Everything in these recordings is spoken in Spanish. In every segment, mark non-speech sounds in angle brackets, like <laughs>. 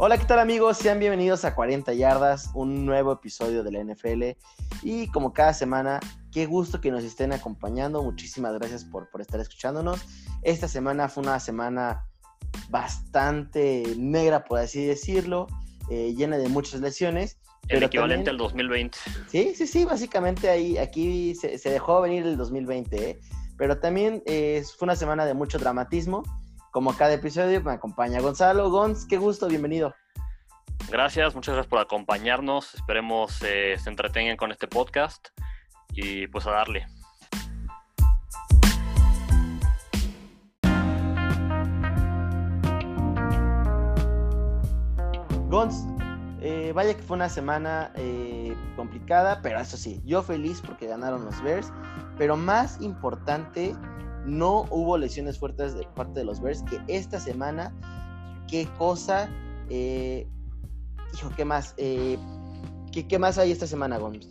Hola, ¿qué tal amigos? Sean bienvenidos a 40 Yardas, un nuevo episodio de la NFL. Y como cada semana, qué gusto que nos estén acompañando. Muchísimas gracias por, por estar escuchándonos. Esta semana fue una semana bastante negra, por así decirlo, eh, llena de muchas lesiones. El equivalente al 2020. Sí, sí, sí, básicamente ahí, aquí se, dejó venir el 2020, ¿eh? pero también eh, fue una semana de mucho dramatismo como cada episodio, me acompaña Gonzalo. Gonz, qué gusto, bienvenido. Gracias, muchas gracias por acompañarnos. Esperemos eh, se entretengan con este podcast y pues a darle. Gonz, eh, vaya que fue una semana eh, complicada, pero eso sí, yo feliz porque ganaron los Bears, pero más importante no hubo lesiones fuertes de parte de los Bears, que esta semana, qué cosa, eh, hijo, ¿qué más? Eh, ¿qué, más hay esta semana, Gómez?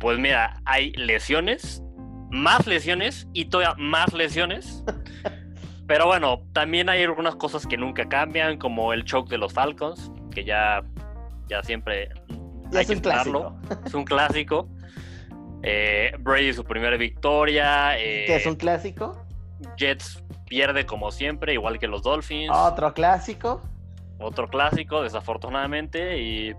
Pues mira, hay lesiones, más lesiones y todavía más lesiones. <laughs> Pero bueno, también hay algunas cosas que nunca cambian, como el choke de los Falcons, que ya, ya siempre hay es que un clásico. Es un clásico. Eh, Brady su primera victoria. Eh, ¿Qué es un clásico? Jets pierde como siempre, igual que los Dolphins. Otro clásico. Otro clásico, desafortunadamente. Y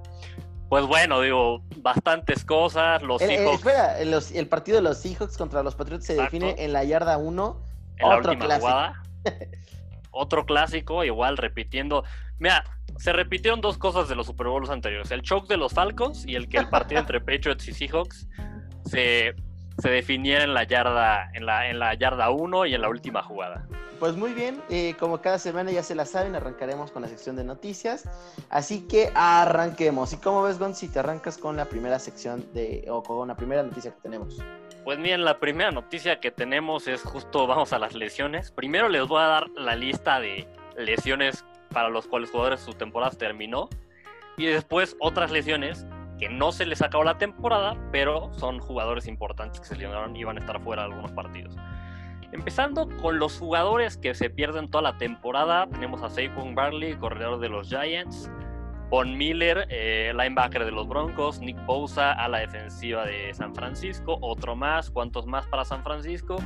pues bueno, digo, bastantes cosas. Los el, espera, el, partido de los Seahawks contra los Patriots se define en la yarda 1. Otro clásico. <laughs> otro clásico, igual repitiendo. Mira, se repitieron dos cosas de los Super Bowls anteriores: el choke de los Falcons y el que el partido <laughs> entre Patriots y Seahawks se, definiera en la yarda en la, en la yarda 1 y en la última jugada. Pues muy bien, eh, como cada semana ya se la saben, arrancaremos con la sección de noticias. Así que arranquemos. ¿Y cómo ves, Gon, si te arrancas con la primera sección de, o con la primera noticia que tenemos? Pues bien, la primera noticia que tenemos es justo, vamos a las lesiones. Primero les voy a dar la lista de lesiones para los cuales jugadores su temporada terminó. Y después otras lesiones que no se les acabó la temporada, pero son jugadores importantes que se lesionaron y van a estar fuera de algunos partidos. Empezando con los jugadores que se pierden toda la temporada, tenemos a Saquon Barley, corredor de los Giants, Von Miller, eh, linebacker de los Broncos, Nick Bosa a la defensiva de San Francisco, otro más, ¿cuántos más para San Francisco?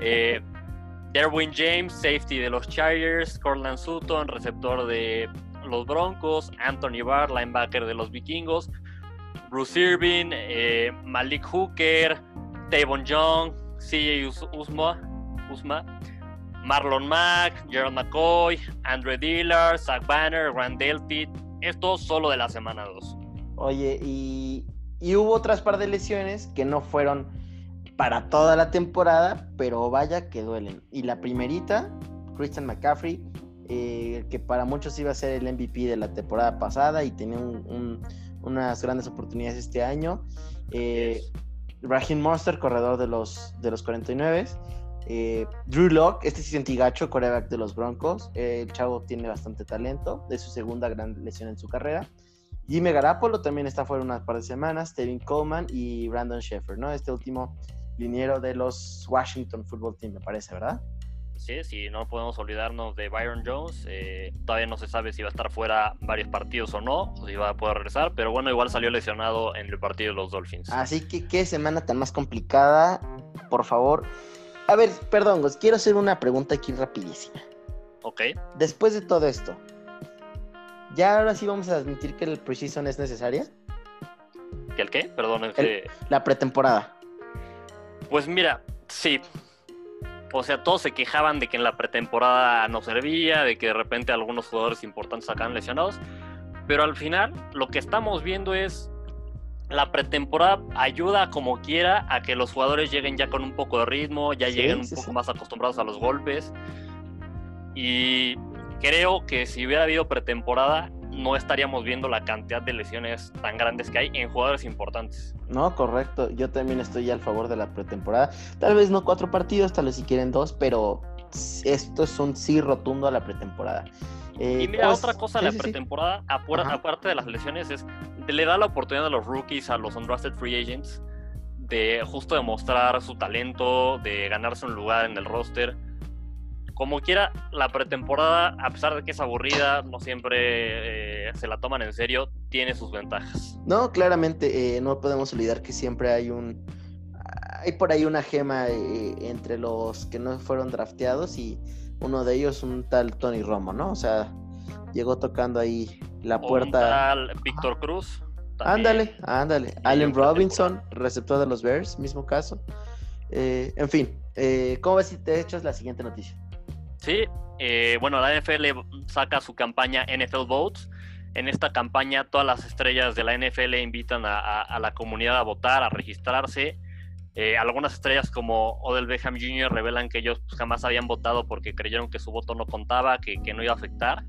Eh, <laughs> Derwin James, safety de los Chargers, Cortland Sutton, receptor de los Broncos, Anthony Barr, linebacker de los Vikingos, Bruce Irving, eh, Malik Hooker, Tavon Young, CJ Usma, Usma, Marlon Mack, Gerald McCoy, Andre Dillard, Zach Banner, Randall Pitt. Esto solo de la semana 2. Oye, y, hubo otras par de lesiones que no fueron para toda la temporada, pero vaya que duelen. Y la primerita, Christian McCaffrey, eh, que para muchos iba a ser el MVP de la temporada pasada y tenía un unas grandes oportunidades este año. Eh, Raheem Monster, corredor de los, de los 49. Eh, Drew Locke, este sí sentí gacho, coreback de los Broncos. Eh, el chavo tiene bastante talento, de su segunda gran lesión en su carrera. Jimmy Garapolo también está fuera unas par de semanas. Tevin Coleman y Brandon Sheffer, ¿no? Este último liniero de los Washington Football Team, me parece, ¿verdad? Sí, sí, no podemos olvidarnos de Byron Jones. Eh, todavía no se sabe si va a estar fuera varios partidos o no, o si va a poder regresar, pero bueno, igual salió lesionado en el partido de los Dolphins. Así que qué semana tan más complicada, por favor. A ver, perdón, quiero hacer una pregunta aquí rapidísima. Ok. Después de todo esto, ¿ya ahora sí vamos a admitir que el preseason es necesaria? ¿Que el qué? Perdón, es que... La pretemporada. Pues mira, sí, o sea, todos se quejaban de que en la pretemporada no servía, de que de repente algunos jugadores importantes sacaban lesionados. Pero al final, lo que estamos viendo es la pretemporada ayuda como quiera a que los jugadores lleguen ya con un poco de ritmo, ya lleguen un poco más acostumbrados a los golpes. Y creo que si hubiera habido pretemporada, no estaríamos viendo la cantidad de lesiones tan grandes que hay en jugadores importantes. No, correcto. Yo también estoy al favor de la pretemporada. Tal vez no cuatro partidos, tal vez si quieren dos, pero esto es un sí rotundo a la pretemporada. Eh, y mira, pues, otra cosa de la pretemporada, aparte de las lesiones, es le da la oportunidad a los rookies, a los undrafted free agents, de justo demostrar su talento, de ganarse un lugar en el roster como quiera, la pretemporada, a pesar de que es aburrida, no siempre eh, se la toman en serio, tiene sus ventajas. No, claramente, eh, no podemos olvidar que siempre hay un. Hay por ahí una gema eh, entre los que no fueron drafteados y uno de ellos, un tal Tony Romo, ¿no? O sea, llegó tocando ahí la puerta. Un tal Víctor Cruz. Ándale, ándale. Allen Robinson, receptor de los Bears, mismo caso. en fin, ¿cómo ves si te echas la siguiente noticia? Sí, eh, bueno, la NFL saca su campaña NFL Votes. En esta campaña todas las estrellas de la NFL invitan a, la comunidad a votar, a registrarse. Eh, algunas estrellas como Odell Beckham Jr. revelan que ellos pues, jamás habían votado porque creyeron que su voto no contaba, que, no iba a afectar.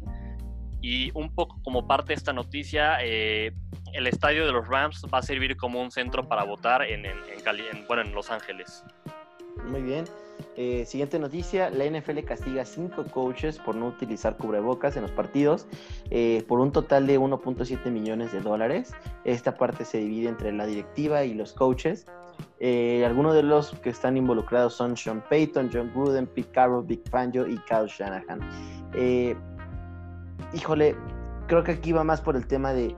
Y un poco como parte de esta noticia, eh, el estadio de los Rams va a servir como un centro para votar en, bueno, en Los Ángeles. Muy bien. Eh, siguiente noticia, la NFL castiga a cinco coaches por no utilizar cubrebocas en los partidos eh, por un total de 1.7 millones de dólares. Esta parte se divide entre la directiva y los coaches. Eh, algunos de los que están involucrados son Sean Payton, John Gruden, Pete Carroll, Big Fangio y Kyle Shanahan. híjole, creo que aquí va más por el tema de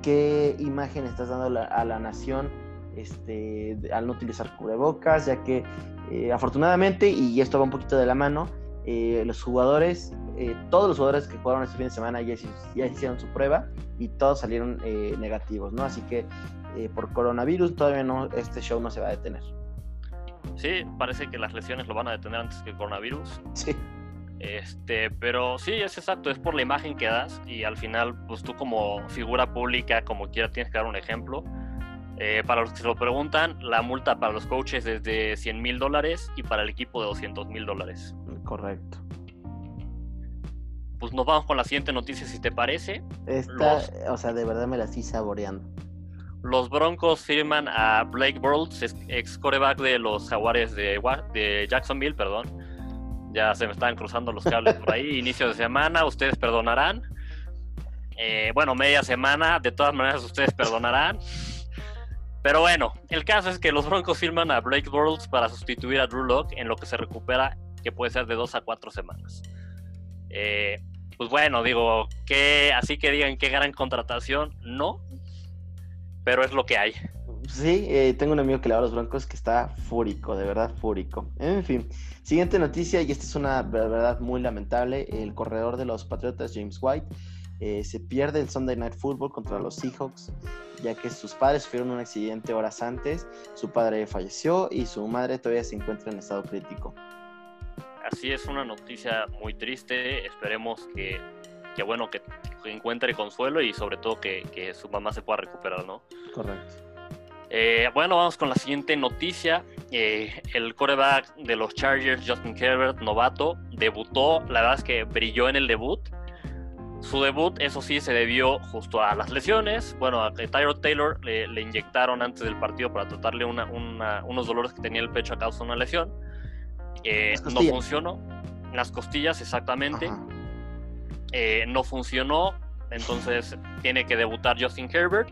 qué imagen estás dando a la nación este, al no utilizar cubrebocas, ya que eh, afortunadamente, y esto va un poquito de la mano, eh, los jugadores, eh, todos los jugadores que jugaron este fin de semana ya, ya hicieron su prueba y todos salieron negativos, ¿no? Así que por coronavirus todavía no, este show no se va a detener. Sí, parece que las lesiones lo van a detener antes que el coronavirus. Sí. Este, pero sí, es exacto, es por la imagen que das y al final, pues tú como figura pública, como quiera, tienes que dar un ejemplo. Eh, para los que se lo preguntan, la multa para los coaches es de 100 mil dólares y para el equipo de 200 mil dólares. Correcto. Pues nos vamos con la siguiente noticia, si te parece. Esta, o sea, de verdad me la estoy saboreando. Los Broncos firman a Blake Bortles, ex coreback de los Jaguares de, de Jacksonville, perdón. Ya se me están cruzando los cables por ahí. <laughs> Inicio de semana, ustedes perdonarán. Eh, bueno, media semana, de todas maneras ustedes perdonarán. Pero bueno, el caso es que los Broncos firman a Blake Bortles para sustituir a Drew Locke en lo que se recupera, que puede ser de dos a cuatro semanas. Eh, pues bueno, digo, que así que digan qué gran contratación, no, pero es lo que hay. Sí, eh, tengo un amigo que le va a los Broncos que está fúrico, de verdad fúrico. En fin, siguiente noticia, y esta es una verdad muy lamentable, el corredor de los Patriotas, James White, eh, se pierde el Sunday Night Football contra los Seahawks, ya que sus padres sufrieron un accidente horas antes, su padre falleció y su madre todavía se encuentra en estado crítico. Así es una noticia muy triste, esperemos que, bueno, que, encuentre consuelo y sobre todo que, su mamá se pueda recuperar, ¿no? Correcto. Eh, bueno, vamos con la siguiente noticia. Eh, el coreback de los Chargers, Justin Herbert, novato, debutó. La verdad es que brilló en el debut. Su debut, eso sí, se debió justo a las lesiones. Bueno, a Tyro Taylor le, inyectaron antes del partido para tratarle unos dolores que tenía el pecho a causa de una lesión. Eh, no funcionó. Las costillas, exactamente. Eh, no funcionó. Entonces tiene que debutar Justin Herbert.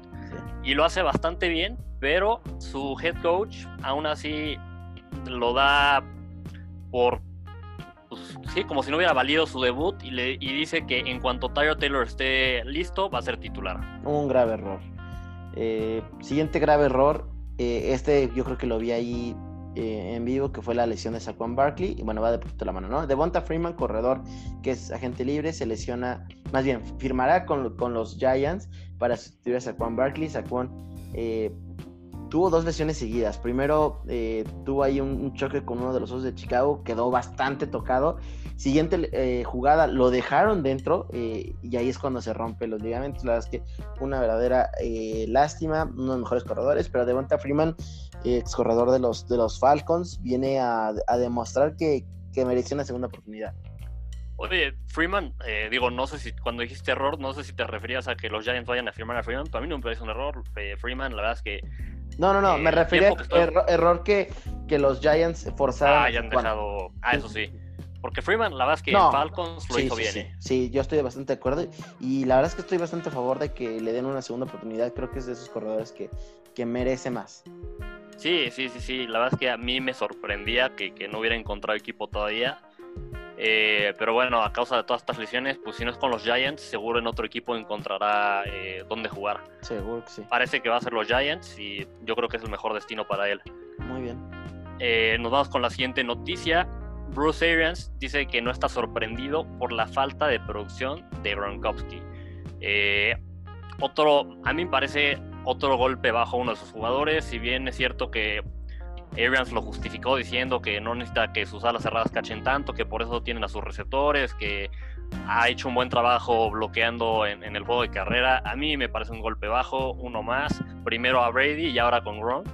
Y lo hace bastante bien, pero su head coach aún así lo da por pues, sí, como si no hubiera valido su debut y, le, dice que en cuanto Tyro Taylor esté listo, va a ser titular. Un grave error. Eh, siguiente grave error, eh, este yo creo que lo vi ahí eh, en vivo, que fue la lesión de Saquon Barkley, y bueno, va de poquito la mano, ¿no? Devonta Freeman, corredor que es agente libre, se lesiona, más bien, firmará con, con los Giants para sustituir a Saquon Barkley. Saquon tuvo dos lesiones seguidas. Primero eh, tuvo ahí un, choque con uno de los osos de Chicago, quedó bastante tocado. Siguiente eh, jugada, lo dejaron dentro eh, y ahí es cuando se rompe los ligamentos. La verdad es que una verdadera lástima, uno de los mejores corredores, pero Devonta Freeman, ex corredor de los, de los Falcons, viene a, demostrar que, que mereció una segunda oportunidad. Oye, Freeman, digo, no sé si cuando dijiste error, no sé si te referías a que los Giants vayan a firmar a Freeman. Para mí no me parece un error. Freeman, la verdad es que no, no, no, me eh, refería a error que, que los Giants forzaron. Ah, hayan dejado. Ah, eso sí. Porque Freeman, la verdad es que Falcons lo hizo bien. Sí. sí, yo estoy bastante de acuerdo. Y la verdad es que estoy bastante a favor de que le den una segunda oportunidad. Creo que es de esos corredores que, que merece más. Sí, sí, sí, sí. La verdad es que a mí me sorprendía que, que no hubiera encontrado equipo todavía. Eh, pero bueno, a causa de todas estas lesiones, pues si no es con los Giants, seguro en otro equipo encontrará eh, dónde jugar. Seguro que sí. Parece que va a ser los Giants y yo creo que es el mejor destino para él. Muy bien. Eh, nos vamos con la siguiente noticia. Bruce Arians dice que no está sorprendido por la falta de producción de Gronkowski. Otro, a mí me parece otro golpe bajo uno de sus jugadores. Si bien es cierto que Arians lo justificó diciendo que no necesita que sus alas cerradas cachen tanto, que por eso tienen a sus receptores, que ha hecho un buen trabajo bloqueando en, el juego de carrera. A mí me parece un golpe bajo, uno más. Primero a Brady y ahora con Gronk.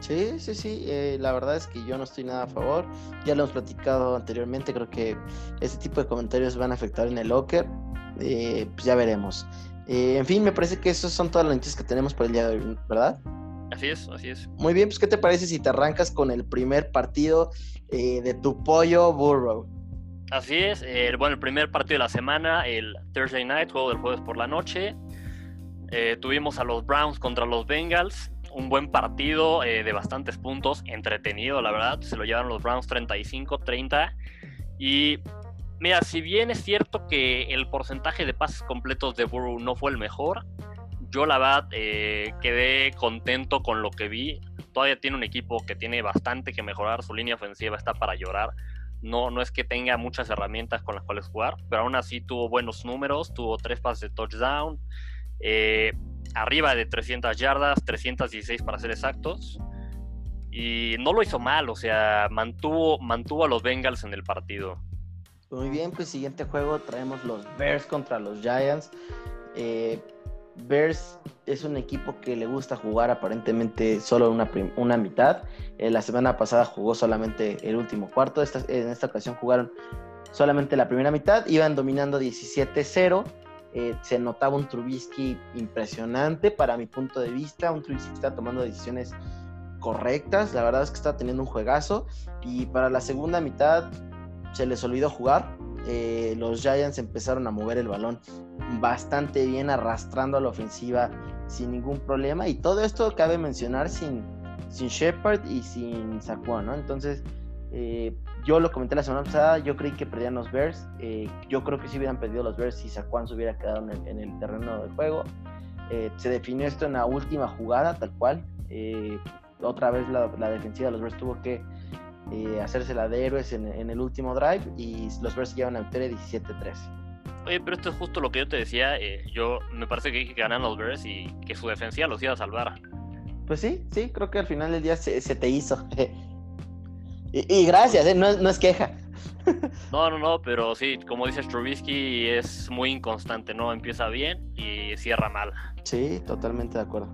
Sí, sí, sí. eh, la verdad es que yo no estoy nada a favor. Ya lo hemos platicado anteriormente. Creo que este tipo de comentarios van a afectar en el locker. Eh, pues ya veremos. Eh, en fin, me parece que esas son todas las noticias que tenemos por el día de hoy, ¿verdad? Así es, así es. Muy bien, pues ¿qué te parece si te arrancas con el primer partido eh, de tu pollo Burrow? Así es. eh, bueno, el primer partido de la semana, el Thursday Night, juego del jueves por la noche. Eh, tuvimos a los Browns contra los Bengals. Un buen partido eh, de bastantes puntos, entretenido, la verdad. Se lo llevaron los Browns 35-30. Y mira, si bien es cierto que el porcentaje de pases completos de Burrow no fue el mejor, yo la verdad eh, quedé contento con lo que vi. Todavía tiene un equipo que tiene bastante que mejorar. Su línea ofensiva está para llorar. No, no es que tenga muchas herramientas con las cuales jugar, pero aún así tuvo buenos números. Tuvo tres pases de touchdown. eh, arriba de 300 yardas, 316 para ser exactos. Y no lo hizo mal, o sea, mantuvo, mantuvo a los Bengals en el partido. Muy bien, pues siguiente juego traemos los Bears contra los Giants. Eh, Bears es un equipo que le gusta jugar aparentemente solo una, una mitad. Eh, la semana pasada jugó solamente el último cuarto. Esta- en esta ocasión jugaron solamente la primera mitad. Iban dominando 17-0. Eh, se notaba un Trubisky impresionante para mi punto de vista. Un Trubisky que está tomando decisiones correctas. La verdad es que está teniendo un juegazo. Y para la segunda mitad se les olvidó jugar. Eh, los Giants empezaron a mover el balón bastante bien, arrastrando a la ofensiva sin ningún problema. Y todo esto cabe mencionar sin, sin Shepard y sin Saquon, ¿no? Entonces, eh, yo lo comenté la semana pasada, yo creí que perdían los Bears. eh, yo creo que si hubieran perdido los Bears si Saquon se hubiera quedado en el, en el terreno de juego. Se definió esto en la última jugada, tal cual. Otra vez la defensiva de los Bears tuvo que eh, hacerse la de héroes en, en el último drive y los Bears llevan a victoria 17-13. Oye, pero esto es justo lo que yo te decía. eh, yo me parece que dije que ganan los Bears y que su defensiva los iba a salvar. Pues sí, sí, creo que al final del día se, se te hizo. <laughs> y, y gracias, ¿eh? no, no es queja. <laughs> No, no, no, pero sí, como dices, Trubisky es muy inconstante, ¿no? Empieza bien y cierra mal. Sí, totalmente de acuerdo.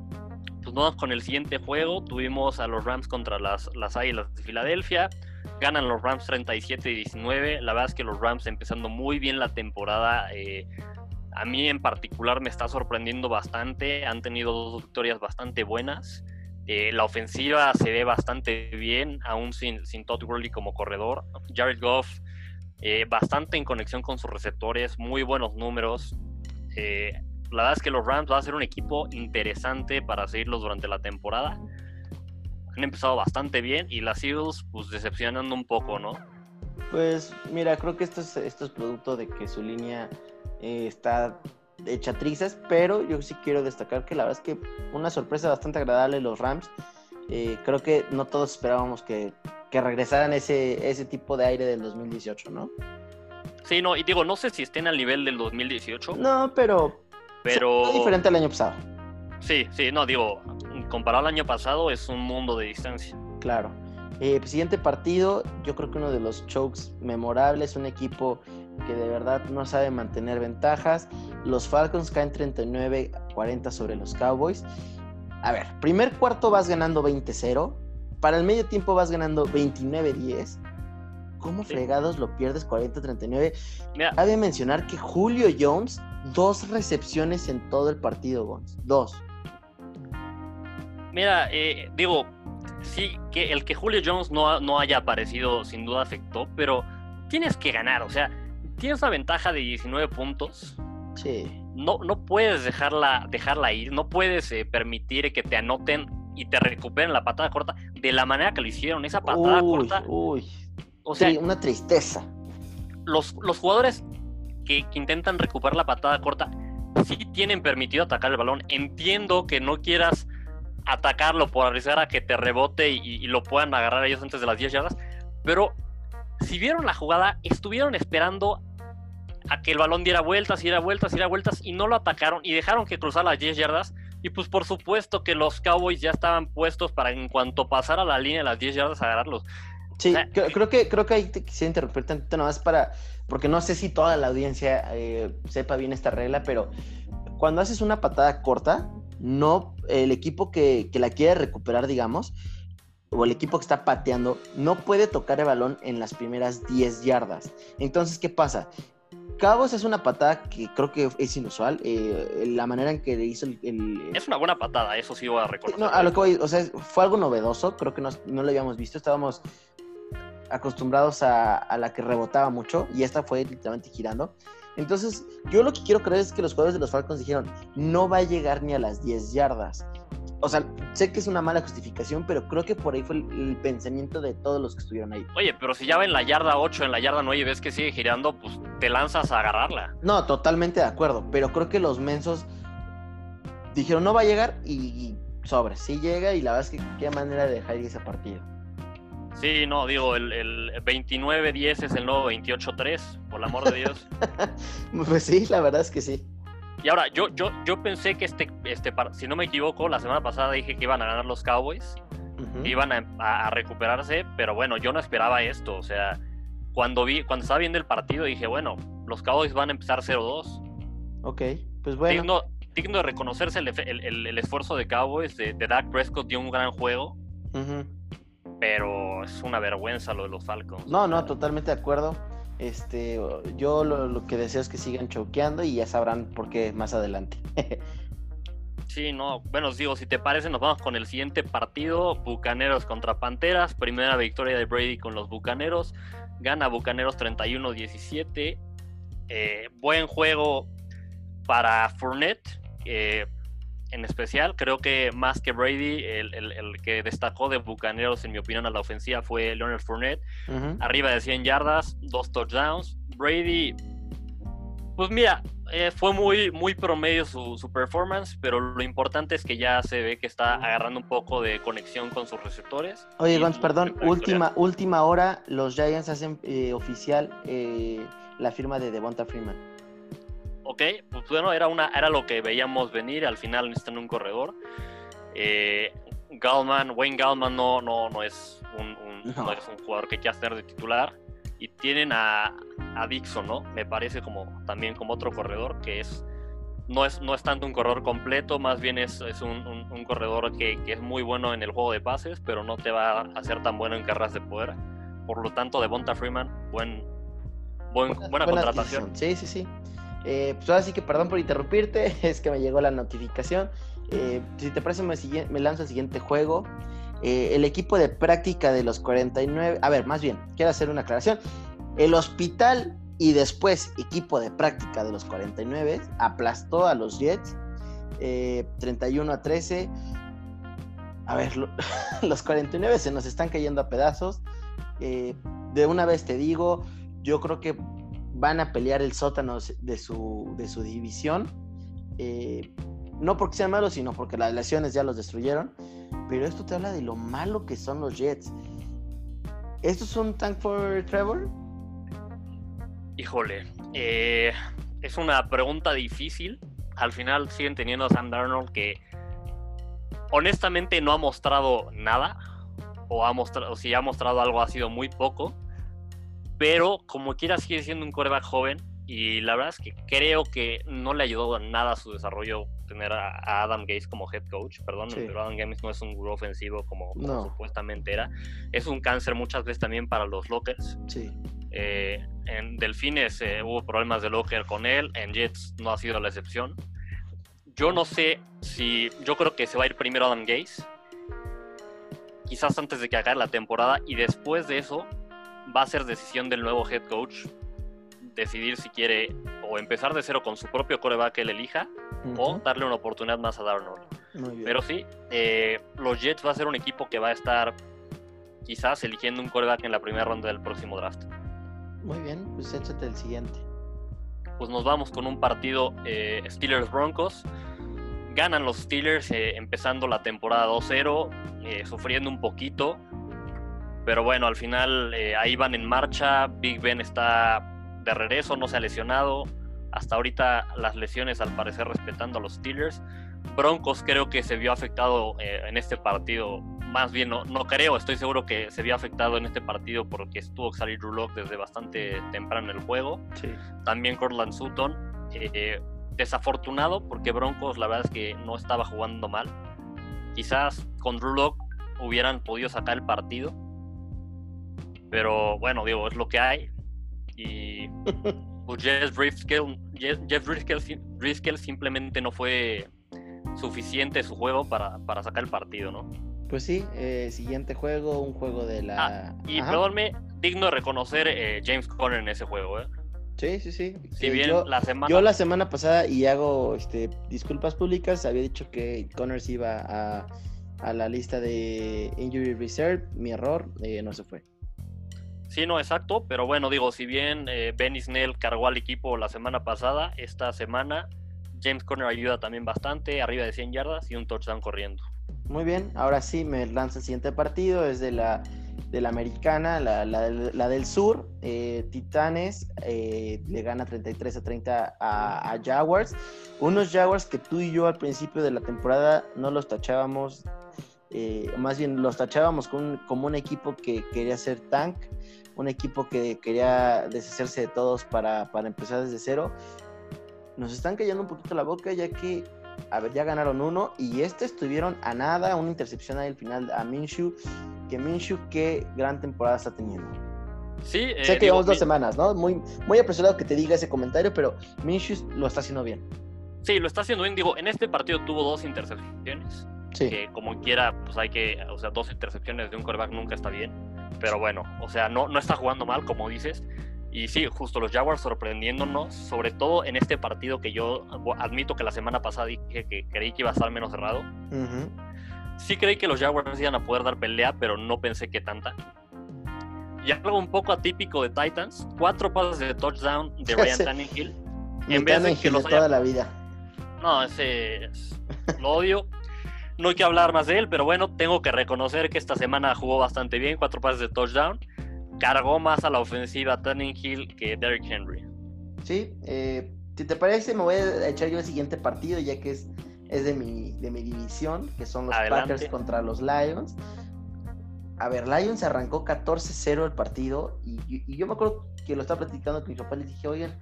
Pues vamos con el siguiente juego. Tuvimos a los Rams contra las, las Águilas de Filadelfia. Ganan los Rams 37-19. La verdad es que los Rams empezando muy bien la temporada. eh, a mí en particular me está sorprendiendo bastante. Han tenido dos victorias bastante buenas. Eh, la ofensiva se ve bastante bien, aún sin, sin Todd Gurley como corredor. Jared Goff, eh, bastante en conexión con sus receptores, muy buenos números. Eh, la verdad es que los Rams va a ser un equipo interesante para seguirlos durante la temporada. Han empezado bastante bien y las Eagles, pues decepcionando un poco, ¿no? Pues mira, creo que esto es, esto es producto de que su línea eh, está hecha trizas, pero yo sí quiero destacar que la verdad es que una sorpresa bastante agradable los Rams. Eh, creo que no todos esperábamos que, que regresaran ese, ese tipo de aire del 2018, ¿no? Sí, no, y digo, no sé si estén al nivel del 2018, No, pero, pero fue diferente al año pasado, sí, sí, no, digo, comparado al año pasado es un mundo de distancia. claro. Eh, pues, siguiente partido, yo creo que uno de los chokes memorables, un equipo que de verdad no sabe mantener ventajas. Los Falcons caen 39-40 sobre los Cowboys. A ver, primer cuarto vas ganando 20-0. Para el medio tiempo vas ganando 29-10. ¿Cómo Sí. fregados lo pierdes 40-39? Mira, Cabe mencionar que Julio Jones, dos recepciones en todo el partido, Gons. Dos. Mira, eh, digo, sí, que el que Julio Jones no, no haya aparecido sin duda afectó, pero tienes que ganar, o sea, tienes una ventaja de 19 puntos, Sí. no, no puedes dejarla, dejarla ir, no puedes eh, permitir que te anoten y te recuperen la patada corta de la manera que lo hicieron, esa patada Uy, corta, uy. o sea, Sí, una tristeza. los, los jugadores que, intentan recuperar la patada corta sí tienen permitido atacar el balón. Entiendo que no quieras atacarlo por arriesgar a que te rebote y, y lo puedan agarrar ellos antes de las 10 yardas, pero si vieron la jugada, estuvieron esperando a que el balón diera vueltas, diera vueltas, diera vueltas y no lo atacaron y dejaron que cruzara las 10 yardas. Y pues por supuesto que los Cowboys ya estaban puestos para en cuanto pasara la línea de las 10 yardas agarrarlos. Sí, O sea, creo, creo que, creo que ahí te quisiera interrumpir tantito nomás para, porque no sé si toda la audiencia eh, sepa bien esta regla, pero cuando haces una patada corta, no, el equipo que, que la quiere recuperar, digamos, o el equipo que está pateando, no puede tocar el balón en las primeras 10 yardas. Entonces, ¿qué pasa? Cabos es una patada que creo que es inusual. eh, la manera en que le hizo el. el- Es una buena patada, eso sí voy a reconocer. no, a lo que voy, o sea, fue algo novedoso, creo que no, no lo habíamos visto, estábamos acostumbrados a, a la que rebotaba mucho y esta fue literalmente girando. Entonces, yo lo que quiero creer es que los jugadores de los Falcons dijeron, no va a llegar ni a las 10 yardas. O sea, sé que es una mala justificación, pero creo que por ahí fue el, el pensamiento de todos los que estuvieron ahí. Oye, pero si ya va en la yarda 8, en la yarda 9 y ves que sigue girando, pues te lanzas a agarrarla. No, totalmente de acuerdo, pero creo que los mensos dijeron, no va a llegar y, y sobre, sí llega y la verdad es que qué manera de dejar ir ese partido. Sí, no, digo, el, el 29-10 es el nuevo 28-3, por el amor de Dios. <laughs> Pues sí, la verdad es que sí. Y ahora, yo, yo, yo pensé que este, este, si no me equivoco, la semana pasada dije que iban a ganar los Cowboys, iban a, recuperarse, pero bueno, yo no esperaba esto. O sea, cuando vi, cuando estaba viendo el partido, dije, bueno, los Cowboys van a empezar 0-2. Ok, pues bueno. Digno, digno de reconocerse el, el- el- el esfuerzo de Cowboys, de, de Dak Prescott dio un gran juego. Pero es una vergüenza lo de los Falcons. No, no, totalmente de acuerdo. Este, yo lo, lo que deseo es que sigan choqueando y ya sabrán por qué más adelante. <laughs> Sí, no. Bueno, os digo, si te parece, nos vamos con el siguiente partido. Bucaneros contra Panteras. Primera victoria de Brady con los Bucaneros. Gana Bucaneros 31-17. Eh, buen juego para Fournette. eh, en especial, creo que más que Brady, el, el- el que destacó de Bucaneros, en mi opinión, a la ofensiva fue Leonard Fournette arriba de 100 yardas, dos touchdowns. Brady, pues mira, eh, fue muy, muy promedio su, su performance, pero lo importante es que ya se ve que está agarrando un poco de conexión con sus receptores. Oye, su- perdón, última, última hora, los Giants hacen eh, oficial eh, la firma de Devonta Freeman. Ok, pues bueno, era, una, era lo que veíamos venir, al final necesitan un corredor. Eh, Gallman, Wayne Gallman no, no, no, es un, un- No. no es un jugador que quieras tener de titular. Y tienen a, a Dixon, ¿no? Me parece como también como otro corredor que es no es, no es tanto un corredor completo, más bien es, es un, un- un corredor que, que es muy bueno en el juego de pases, pero no te va a hacer tan bueno en carreras de poder. Por lo tanto, Devonta Freeman, buen, buen, buena, buena contratación. Sí, sí, sí. Eh, pues ahora sí que perdón por interrumpirte, <laughs> es que me llegó la notificación. Eh, si te parece, me, me lanzo al siguiente juego. Eh, el equipo de práctica de los 49. A ver, más bien, quiero hacer una aclaración. El hospital y después equipo de práctica de los 49 aplastó a los Jets eh, 31 a 13. A ver, lo- <laughs> los 49 se nos están cayendo a pedazos. Eh, de una vez te digo, yo creo que van a pelear el sótano de su, de su división. Eh, no porque sean malos, sino porque las lesiones ya los destruyeron. Pero esto te habla de lo malo que son los Jets. ¿Esto es un tank for Trevor? Híjole, eh, es una pregunta difícil. Al final siguen teniendo a Sam Darnold que honestamente no ha mostrado nada. O, ha mostrado, o si ha mostrado algo ha sido muy poco. Pero como quiera sigue siendo un coreback joven. Y la verdad es que creo que no le ayudó nada a su desarrollo tener a, Adam Gates como head coach. Perdón, Sí. pero Adam Gates no es un gurú ofensivo como, como No. supuestamente era. Es un cáncer muchas veces también para los Lockers. Sí. Eh, en Delfines eh, hubo problemas de locker con él, en Jets no ha sido la excepción. Yo no sé si. Yo creo que se va a ir primero Adam Gaze, quizás antes de que acabe la temporada, y después de eso va a ser decisión del nuevo head coach decidir si quiere o empezar de cero con su propio coreback que él elija o darle una oportunidad más a Darnold. Pero sí, eh, los Jets va a ser un equipo que va a estar quizás eligiendo un coreback en la primera ronda del próximo draft. Muy bien, pues échate el siguiente. Pues nos vamos con un partido eh, Steelers-Broncos. Ganan los Steelers eh, empezando la temporada 2-0, eh, sufriendo un poquito. Pero bueno, al final ahí van en marcha. Big Ben está de regreso, no se ha lesionado. Hasta ahorita las lesiones al parecer respetando a los Steelers. Broncos creo que se vio afectado en este partido más bien no, no, creo, estoy seguro que se vio afectado en este partido porque estuvo que salir Rulock desde bastante temprano en el juego. También Cortland Sutton, eh, desafortunado porque Broncos la verdad es que no estaba jugando mal. Quizás con Rulock hubieran podido sacar el partido, pero bueno, digo, es lo que hay. Y pues Jeff Driscoll, Jeff, Driscoll, simplemente no fue suficiente su juego para, para sacar el partido, ¿no? Pues sí, eh, siguiente juego, un juego de la. Ah, y perdónme, digno de reconocer eh, James Conner en ese juego, ¿eh? Sí, sí, sí. Si bien yo, la semana... yo la semana pasada, y hago este, disculpas públicas, había dicho que Connors iba a, a la lista de Injury Reserve. Mi error, eh, no se fue. Sí, no, exacto. Pero bueno, digo, si bien Benny Snell cargó al equipo la semana pasada, esta semana James Conner ayuda también bastante, arriba de 100 yardas y un touchdown corriendo. Muy bien, ahora sí me lanza el siguiente partido, es de la, de la americana, la, del sur. Eh, Titanes eh, le gana 33 a 30 a, Jaguars. Unos Jaguars que tú y yo al principio de la temporada no los tachábamos, eh, más bien los tachábamos como un equipo que quería ser tank, un equipo que quería deshacerse de todos para, para empezar desde cero. Nos están cayendo un poquito la boca ya que a ver, ya ganaron uno y este estuvieron a nada, una intercepción ahí al final a Minshew, que Minshew qué gran temporada está teniendo. Sí, sé eh, que llevamos dos semanas, ¿no? Muy, muy apresurado que te diga ese comentario, pero Minshew lo está haciendo bien. Sí, lo está haciendo bien. Digo, en este partido tuvo dos intercepciones. Sí. Que como quiera, pues hay que, o sea, dos intercepciones de un quarterback nunca está bien. Pero bueno, o sea, no, no está jugando mal, como dices. Y sí, justo los Jaguars sorprendiéndonos, sobre todo en este partido que yo admito que la semana pasada dije que creí que iba a estar menos cerrado. Sí creí que los Jaguars iban a poder dar pelea, pero no pensé que tanta. Y algo un poco atípico de Titans, cuatro pases de touchdown de <laughs> Ryan Tannehill. en vez de que los toda la vida. No, ese es... lo odio. No hay que hablar más de él, pero bueno, tengo que reconocer que esta semana jugó bastante bien, cuatro pases de touchdown cargó más a la ofensiva Hill que Derrick Henry. Sí, eh, si te parece, me voy a echar yo el siguiente partido, ya que es, es de, mi, de mi división, que son los Packers contra los Lions. A ver, Lions arrancó 14-0 el partido y, yo me acuerdo que lo estaba platicando con mi papá y le dije, oigan,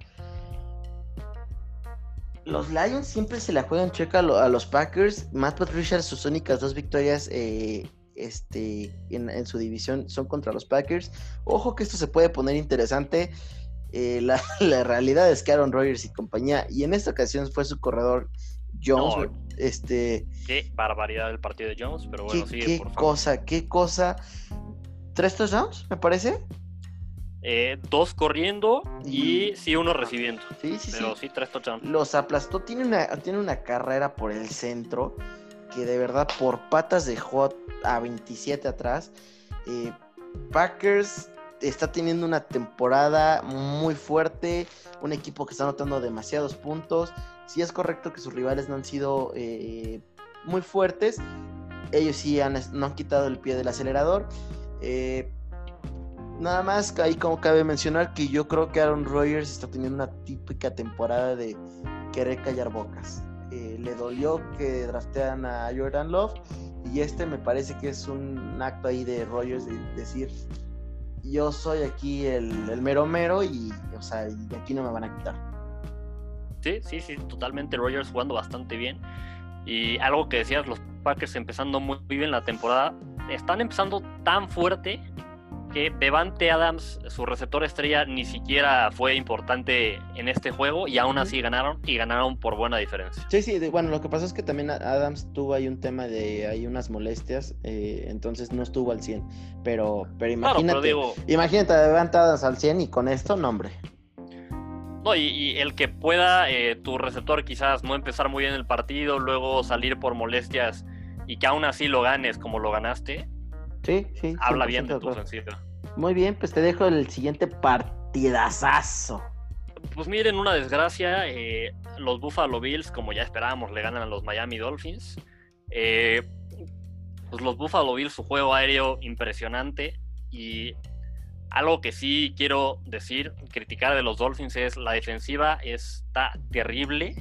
los Lions siempre se la juegan checa a, los Packers. Matt Patricia, sus únicas dos victorias eh, este, en, su división son contra los Packers. Ojo que esto se puede poner interesante. Eh, la, <laughs> realidad es que Aaron Rodgers y compañía, y en esta ocasión fue su corredor Jones. este, qué barbaridad el partido de Jones, pero bueno, qué, qué cosa, qué cosa. ¿Tres touchdowns, me parece? Eh, dos corriendo y sí uno recibiendo. Sí, sí, pero sí. tres touchdowns. Los aplastó, tiene una, tiene una carrera por el centro que de verdad por patas dejó a 27 atrás. Eh, Packers está teniendo una temporada muy fuerte, un equipo que está anotando demasiados puntos. Si es correcto que sus rivales no han sido eh, muy fuertes, ellos sí han, no han quitado el pie del acelerador. Eh, nada más ahí como cabe mencionar que yo creo que Aaron Rodgers está teniendo una típica temporada de querer callar bocas. Eh, le dolió que draftean a Jordan Love y este me parece que es un acto ahí de Rogers de decir yo soy aquí el, mero mero y, o sea, y aquí no me van a quitar. Sí, sí, sí, totalmente Rogers jugando bastante bien. Y algo que decías, los Packers empezando muy bien la temporada, están empezando tan fuerte que Devante Adams, su receptor estrella, ni siquiera fue importante en este juego y aún así ganaron y ganaron por buena diferencia. Sí, sí, bueno, lo que pasó es que también Adams tuvo ahí un tema de hay unas molestias, eh, entonces no estuvo al 100, pero, pero imagínate, imagínate Devante Adams al 100 y con esto, no hombre. No, y, el que pueda eh, tu receptor quizás no empezar muy bien el partido, luego salir por molestias y que aún así lo ganes como lo ganaste, Sí, sí. Habla bien de tu ofensiva. Muy bien, pues te dejo el siguiente partidazazo. Pues miren, una desgracia, eh, los Buffalo Bills, como ya esperábamos, le ganan a los Miami Dolphins. Eh, pues los Buffalo Bills, su juego aéreo impresionante y algo que sí quiero decir, criticar de los Dolphins es la defensiva está terrible.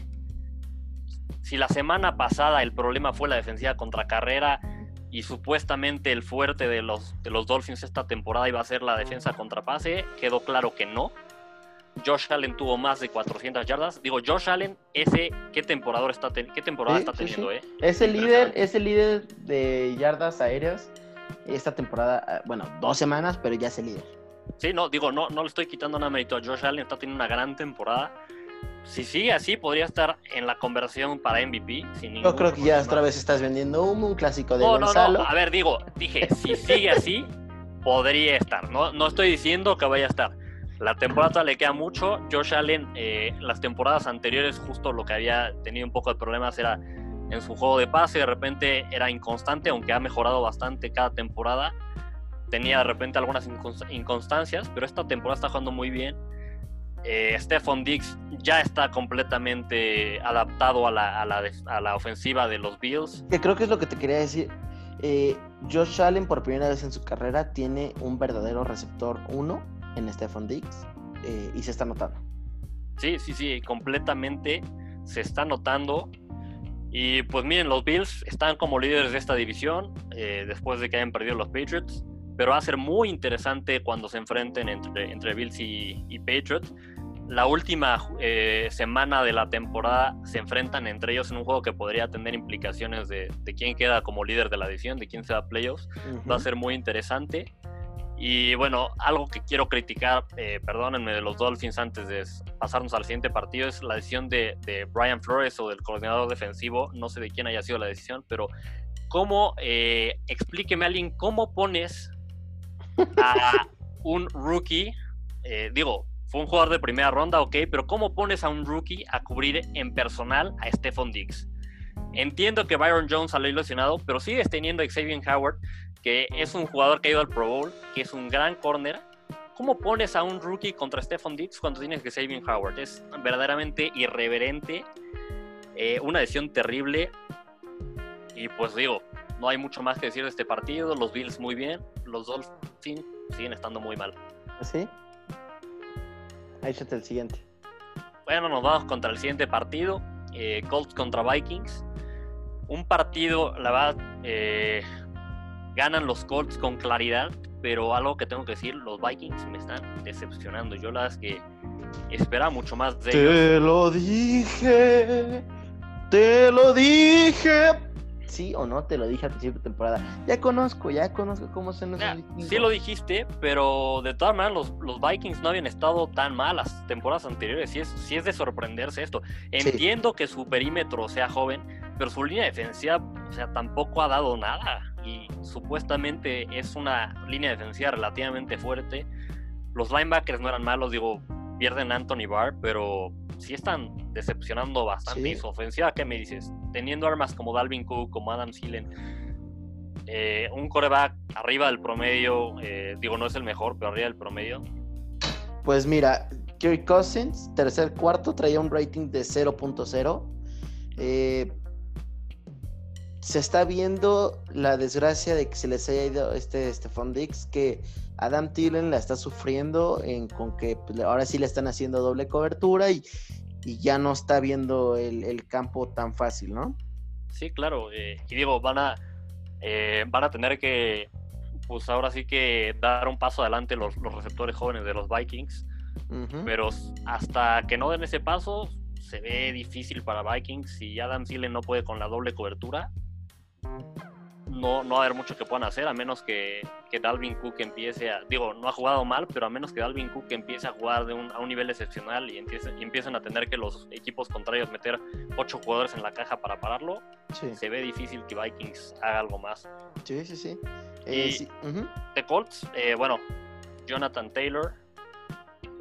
Si la semana pasada el problema fue la defensiva contra carrera y supuestamente el fuerte de los, de los Dolphins esta temporada iba a ser la defensa contra pase, quedó claro que no. Josh Allen tuvo más de 400 yardas. Digo, Josh Allen, ese, ¿qué temporada está, qué temporada está teniendo? Eh? Es, el líder, es el líder de yardas aéreas esta temporada. Ah, bueno, dos semanas, pero ya es el líder. Sí, no, digo, no, no le estoy quitando nada mérito a Josh Allen, está teniendo una gran temporada. Si sigue así, podría estar en la conversión para MVP. Sin Yo creo que ya otra vez estás vendiendo humo, un clásico de Gonzalo. No, no, a ver, digo, dije, si sigue así, podría estar. No, no estoy diciendo que vaya a estar la temporada le queda mucho. Josh Allen, eh, las temporadas anteriores, justo lo que había tenido un poco de problemas era en su juego de pase. De repente era inconstante, aunque ha mejorado bastante cada temporada. Tenía de repente algunas inconstancias, pero esta temporada está jugando muy bien. Eh, Stephon Diggs ya está completamente adaptado a la, a, la, ofensiva de los Bills. Que creo que es lo que te quería decir. Eh, Josh Allen por primera vez en su carrera tiene un verdadero receptor 1 en Stephon Diggs eh, y se está notando. Sí, sí, sí, completamente se está notando. Y pues miren, los Bills están como líderes de esta división eh, después de que hayan perdido los Patriots, pero va a ser muy interesante cuando se enfrenten entre, entre Bills y, Patriots. La última eh, semana de la temporada se enfrentan entre ellos en un juego que podría tener implicaciones de, de quién queda como líder de la división, de quién se va a playoffs. Va a ser muy interesante. Y bueno, algo que quiero criticar, eh, perdónenme, de los Dolphins antes de pasarnos al siguiente partido es la decisión de, Brian Flores o del coordinador defensivo. No sé de quién haya sido la decisión, pero ¿cómo, eh, explíqueme alguien, cómo pones a <laughs> un rookie, eh, digo, fue un jugador de primera ronda, ok, pero ¿cómo pones a un rookie a cubrir en personal a Stephon Diggs? Entiendo que Byron Jones salió lesionado, pero sigues teniendo a Xavier Howard, que es un jugador que ha ido al Pro Bowl, que es un gran corner. ¿Cómo pones a un rookie contra Stephon Diggs cuando tienes que Xavier Howard? Es verdaderamente irreverente, eh, una decisión terrible. Y pues digo, no hay mucho más que decir de este partido. Los Bills muy bien, los Dolphins siguen estando muy mal. ¿Sí? Ahí está el siguiente. Bueno, nos vamos contra el siguiente partido. Eh, Colts contra Vikings. Un partido, la verdad, eh, ganan los Colts con claridad, pero algo que tengo que decir, los Vikings me están decepcionando. Yo las que esperaba mucho más de te ellos. Te lo dije, te lo dije. Sí o no, te lo dije al principio de temporada. Ya conozco, ya conozco cómo se nos Sí lo dijiste, pero de todas maneras los, Vikings no habían estado tan mal las temporadas anteriores. Sí es, sí es de sorprenderse esto. Entiendo que su perímetro sea joven, pero su línea defensiva, o sea, tampoco ha dado nada y supuestamente es una línea defensiva relativamente fuerte. Los linebackers no eran malos, digo, pierden Anthony Barr, pero sí están decepcionando bastante. Y su ofensiva, ¿qué me dices? Teniendo armas como Dalvin Cook, como Adam Thielen, eh, un coreback arriba del promedio, eh, digo, no es el mejor, pero arriba del promedio. Pues mira, Kirk Cousins, tercer cuarto, traía un rating de 0.0. Eh, se está viendo la desgracia de que se les haya ido este Stephon Dix, que Adam Thielen la está sufriendo en, con que pues, ahora sí le están haciendo doble cobertura y, ya no está viendo el, campo tan fácil, ¿no? Sí, claro. Eh, y digo, van a, eh, van a tener que, pues ahora sí que dar un paso adelante los, receptores jóvenes de los Vikings. Pero hasta que no den ese paso, se ve difícil para Vikings. Si Adam Thielen no puede con la doble cobertura, no, no va a haber mucho que puedan hacer, a menos que, que, Dalvin Cook empiece a, digo, no ha jugado mal, pero a menos que Dalvin Cook empiece a jugar de un, a un nivel excepcional y, empiecen a tener que los equipos contrarios meter ocho jugadores en la caja para pararlo, se ve difícil que Vikings haga algo más. Sí, sí, sí. Eh, de Colts, eh, bueno, Jonathan Taylor,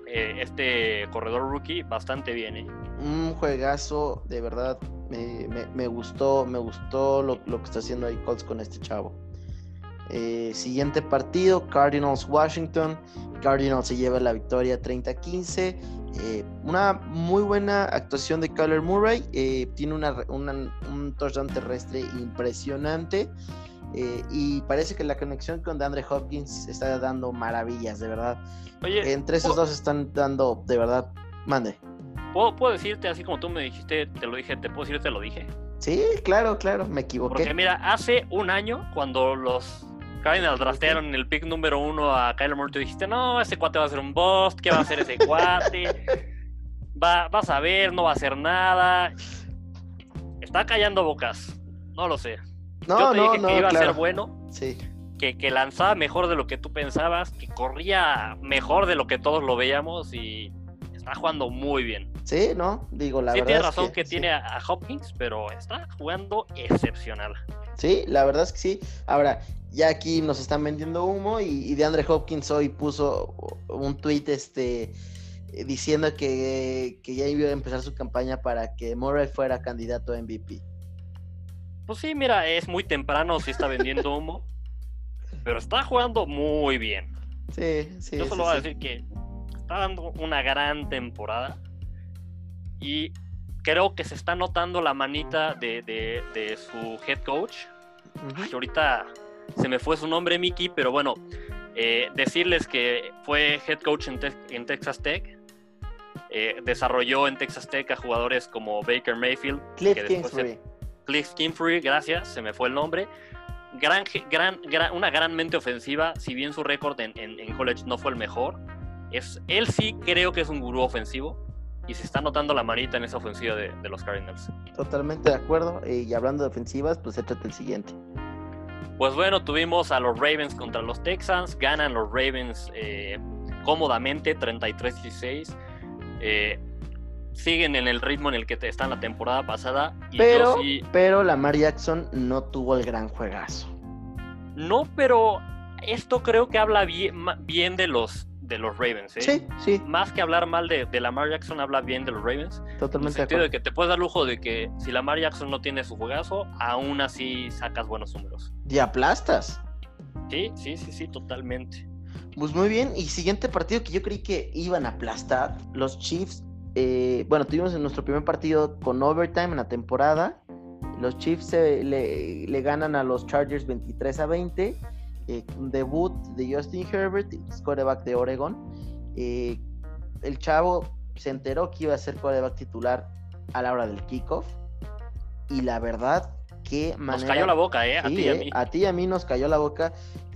eh, este corredor rookie, bastante bien. ¿eh? Un juegazo, de verdad, me, gustó, me gustó lo, que está haciendo ahí Colts con este chavo. Eh, siguiente partido, Cardinals Washington. Cardinals se lleva la victoria 30-15. Eh, una muy buena actuación de Kyler Murray. Eh, tiene una, un touchdown terrestre impresionante. y parece que la conexión con DeAndre Hopkins está dando maravillas, de verdad. Entre esos dos están dando, de verdad, mande. ¿Puedo, ¿Puedo decirte, así como tú me dijiste, te lo dije, te puedo decir, te lo dije? Sí, claro, claro, me equivoqué. Porque mira, hace un año, cuando los Cardinals draftearon en el pick número uno a Kyler Murray, tú dijiste, no, ese cuate va a ser un bust, ¿qué va a hacer ese cuate? Va, vas a ver, no va a hacer nada. Está callando bocas, no lo sé. No, Yo te dije que iba a ser bueno. Sí. Que, que, lanzaba mejor de lo que tú pensabas, que corría mejor de lo que todos lo veíamos y está jugando muy bien. Sí, ¿no? Digo, la sí, verdad. Tiene razón que, tiene a Hopkins, pero está jugando excepcional. Sí, la verdad es que sí. Ahora, ya aquí nos están vendiendo humo y, de Andre Hopkins hoy puso un tweet este, diciendo que, ya iba a empezar su campaña para que Murray fuera candidato a MVP. Pues sí, mira, es muy temprano si está vendiendo <laughs> humo, pero está jugando muy bien. Sí, sí. Yo solo voy a decir que está dando una gran temporada y creo que se está notando la manita de, su head coach. ahorita se me fue su nombre, Mickey, pero bueno, eh, decirles que fue head coach en, Texas Tech. Eh, desarrolló en Texas Tech a jugadores como Baker Mayfield. Cliff Kingsbury. Cliff Kingsbury, gracias, se me fue el nombre. Gran, gran, una gran mente ofensiva, si bien su récord en, en, college no fue el mejor. Es, él sí creo que es un gurú ofensivo y se está notando la manita en esa ofensiva de, los Cardinals. Totalmente de acuerdo. Eh, y hablando de ofensivas, pues échate el siguiente. Pues bueno, tuvimos a los Ravens contra los Texans. Ganan los Ravens eh, cómodamente, 33-16. Eh, siguen en el ritmo en el que están la temporada pasada. pero, pero Lamar Jackson no tuvo el gran juegazo. No, pero esto creo que habla bien, bien de los de los Ravens. ¿eh? Sí, sí. Más que hablar mal de, de, Lamar Jackson, habla bien de los Ravens. Totalmente. En el sentido de, que te puedes dar lujo de que si Lamar Jackson no tiene su juegazo, aún así sacas buenos números. Y aplastas. Sí, sí, sí, sí, totalmente. Pues muy bien. Y siguiente partido que yo creí que iban a aplastar, los Chiefs. Eh, bueno, tuvimos en nuestro primer partido con overtime en la temporada. Los Chiefs le, le ganan a los Chargers 23 a 20 eh, debut de Justin Herbert, quarterback de Oregon. Eh, el chavo se enteró que iba a ser quarterback titular a la hora del kickoff. Y la verdad, que Nos cayó la boca, ¿eh? a ti y a eh, mí. A ti y a mí nos cayó la boca.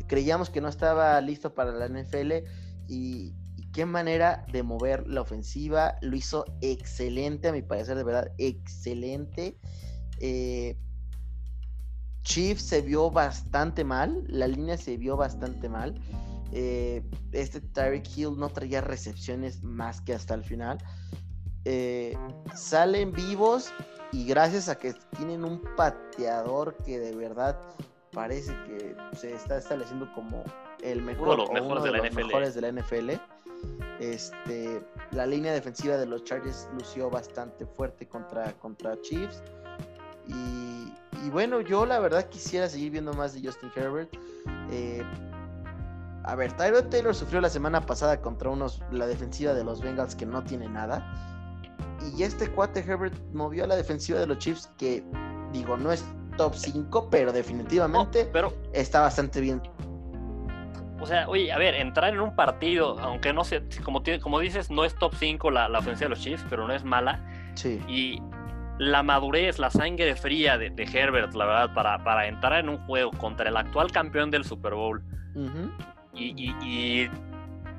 Creíamos que no estaba listo para la NFL. Y, qué manera de mover la ofensiva. Lo hizo excelente, a mi parecer, de verdad, excelente. Eh, Chiefs se vio bastante mal, la línea se vio bastante mal. Eh, este Tyreek Hill no traía recepciones más que hasta el final. Eh, salen vivos y gracias a que tienen un pateador que de verdad parece que se está estableciendo como el mejor uno de los, de, la mejores de la NFL. Este, la línea defensiva de los Chargers lució bastante fuerte contra, contra Chiefs. Y, bueno, yo la verdad quisiera seguir viendo más de Justin Herbert. Eh, a ver, Tyrod Taylor sufrió la semana pasada contra unos la defensiva de los Bengals que no tiene nada. Y este cuate Herbert movió a la defensiva de los Chiefs que, digo, no es top 5, pero definitivamente pero, está bastante bien. O sea, oye, a ver, entrar en un partido, aunque no sé, como, como dices, no es top 5 la, la ofensiva de los Chiefs, pero no es mala. Sí. Y la madurez, la sangre fría de, Herbert, la verdad, para, para, entrar en un juego contra el actual campeón del Super Bowl y,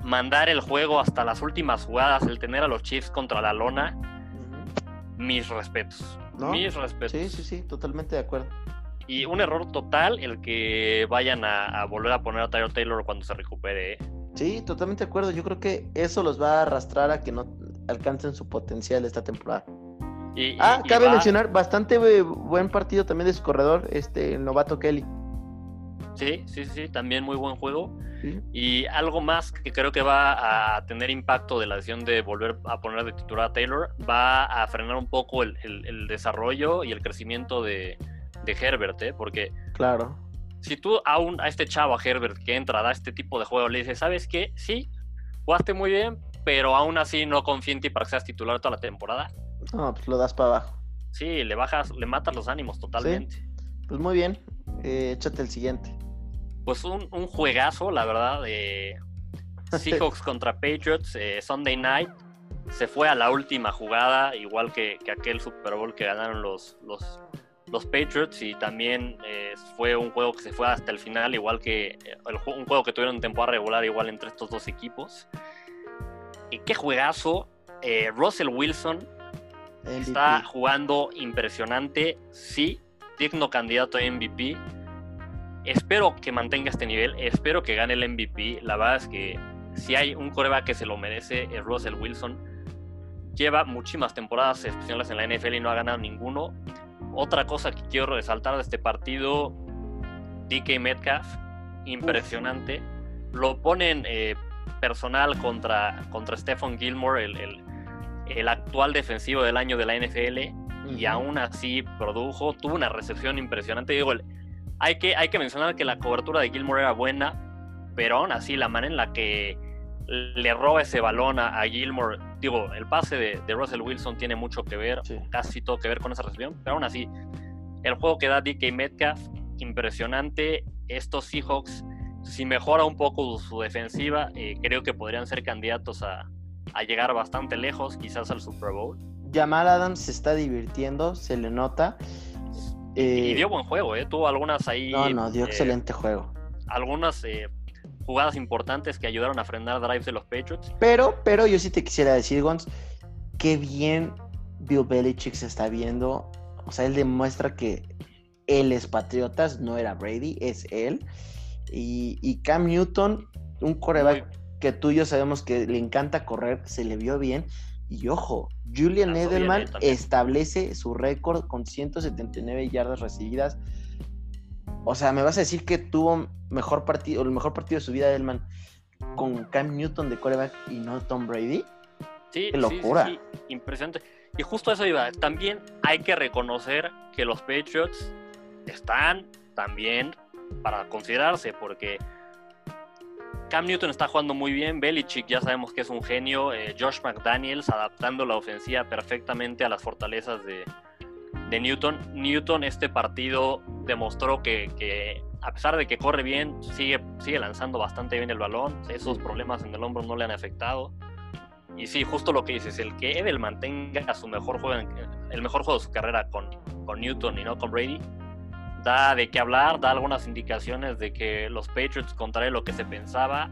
mandar el juego hasta las últimas jugadas, el tener a los Chiefs contra la lona, mis respetos. Mis respetos. Sí, sí, sí, totalmente de acuerdo. Y un error total el que vayan a, volver a poner a Tyler Taylor cuando se recupere. ¿eh? Sí, totalmente de acuerdo. Yo creo que eso los va a arrastrar a que no alcancen su potencial esta temporada ah, cabe mencionar, bastante eh, buen partido también de su corredor, este, el novato Kelly. Sí, sí, sí, también muy buen juego. Y algo más que creo que va a tener impacto de la decisión de volver a poner de titular a Taylor, va a frenar un poco el, desarrollo y el crecimiento de, Herbert, ¿eh? porque claro. Si tú a, un, a este chavo, a Herbert, que entra, da este tipo de juego, le dices, ¿sabes qué? Sí, jugaste muy bien, pero aún así no confío en ti para que seas titular toda la temporada. No, pues lo das para abajo. Sí, le bajas, le matas los ánimos totalmente. Pues muy bien, eh, échate el siguiente. Pues un, un juegazo, la verdad, de <laughs> Seahawks contra Patriots, eh, Sunday Night. Se fue a la última jugada, igual que, que aquel Super Bowl que ganaron los, los, los Patriots. Y también eh, fue un juego que se fue hasta el final, igual que eh, el, un juego que tuvieron en temporada regular, igual entre estos dos equipos. Y qué juegazo. Russell Wilson MVP. está jugando impresionante. Sí, digno candidato a MVP. Espero que mantenga este nivel. Espero que gane el MVP. La verdad es que si hay un coreback que se lo merece, es Russell Wilson. Lleva muchísimas temporadas especiales en la NFL y no ha ganado ninguno. Otra cosa que quiero resaltar de este partido, DK Metcalf, impresionante. Lo ponen eh, personal contra, contra Stephen Gilmore, el, el, el, actual defensivo del año de la NFL, y aún así produjo, tuvo una recepción impresionante. Digo, hay, que, hay que mencionar que la cobertura de Gilmore era buena, pero aún así la manera en la que le roba ese balón a, a Gilmore, digo, el pase de, de Russell Wilson tiene mucho que ver, Sí. casi todo que ver con esa recepción, pero aún así, el juego que da DK Metcalf, impresionante. Estos Seahawks, si mejora un poco su defensiva, eh, creo que podrían ser candidatos a, a llegar bastante lejos, quizás al Super Bowl. Jamal Adams se está divirtiendo, se le nota. y Eh, dio buen juego, ¿eh? tuvo algunas ahí. no, no, dio eh, excelente juego. Algunas eh, jugadas importantes que ayudaron a frenar drives de los Patriots. Pero, pero yo sí te quisiera decir, Gons, qué bien Bill Belichick se está viendo. O sea, él demuestra que él es Patriotas, no era Brady, es él. Y, y Cam Newton, un coreback que tú y yo sabemos que le encanta correr, se le vio bien. Y ojo, Julian Edelman también. establece su récord con 179 yardas recibidas. O sea, me vas a decir que tuvo mejor partido, el mejor partido de su vida Edelman con Cam Newton de coreback y no Tom Brady. Sí, Qué locura. sí, sí, impresionante. Y justo eso iba. También hay que reconocer que los Patriots están también para considerarse, porque Cam Newton está jugando muy bien, Belichick ya sabemos que es un genio, eh, Josh McDaniels adaptando la ofensiva perfectamente a las fortalezas de, de Newton. Newton este partido demostró que, que a pesar de que corre bien, sigue, sigue lanzando bastante bien el balón, esos problemas en el hombro no le han afectado. Y sí, justo lo que dices, el que Edelman tenga su mejor juego, el mejor juego de su carrera con, con Newton y no con Brady, da de qué hablar, da algunas indicaciones de que los Patriots, contrario a lo que se pensaba,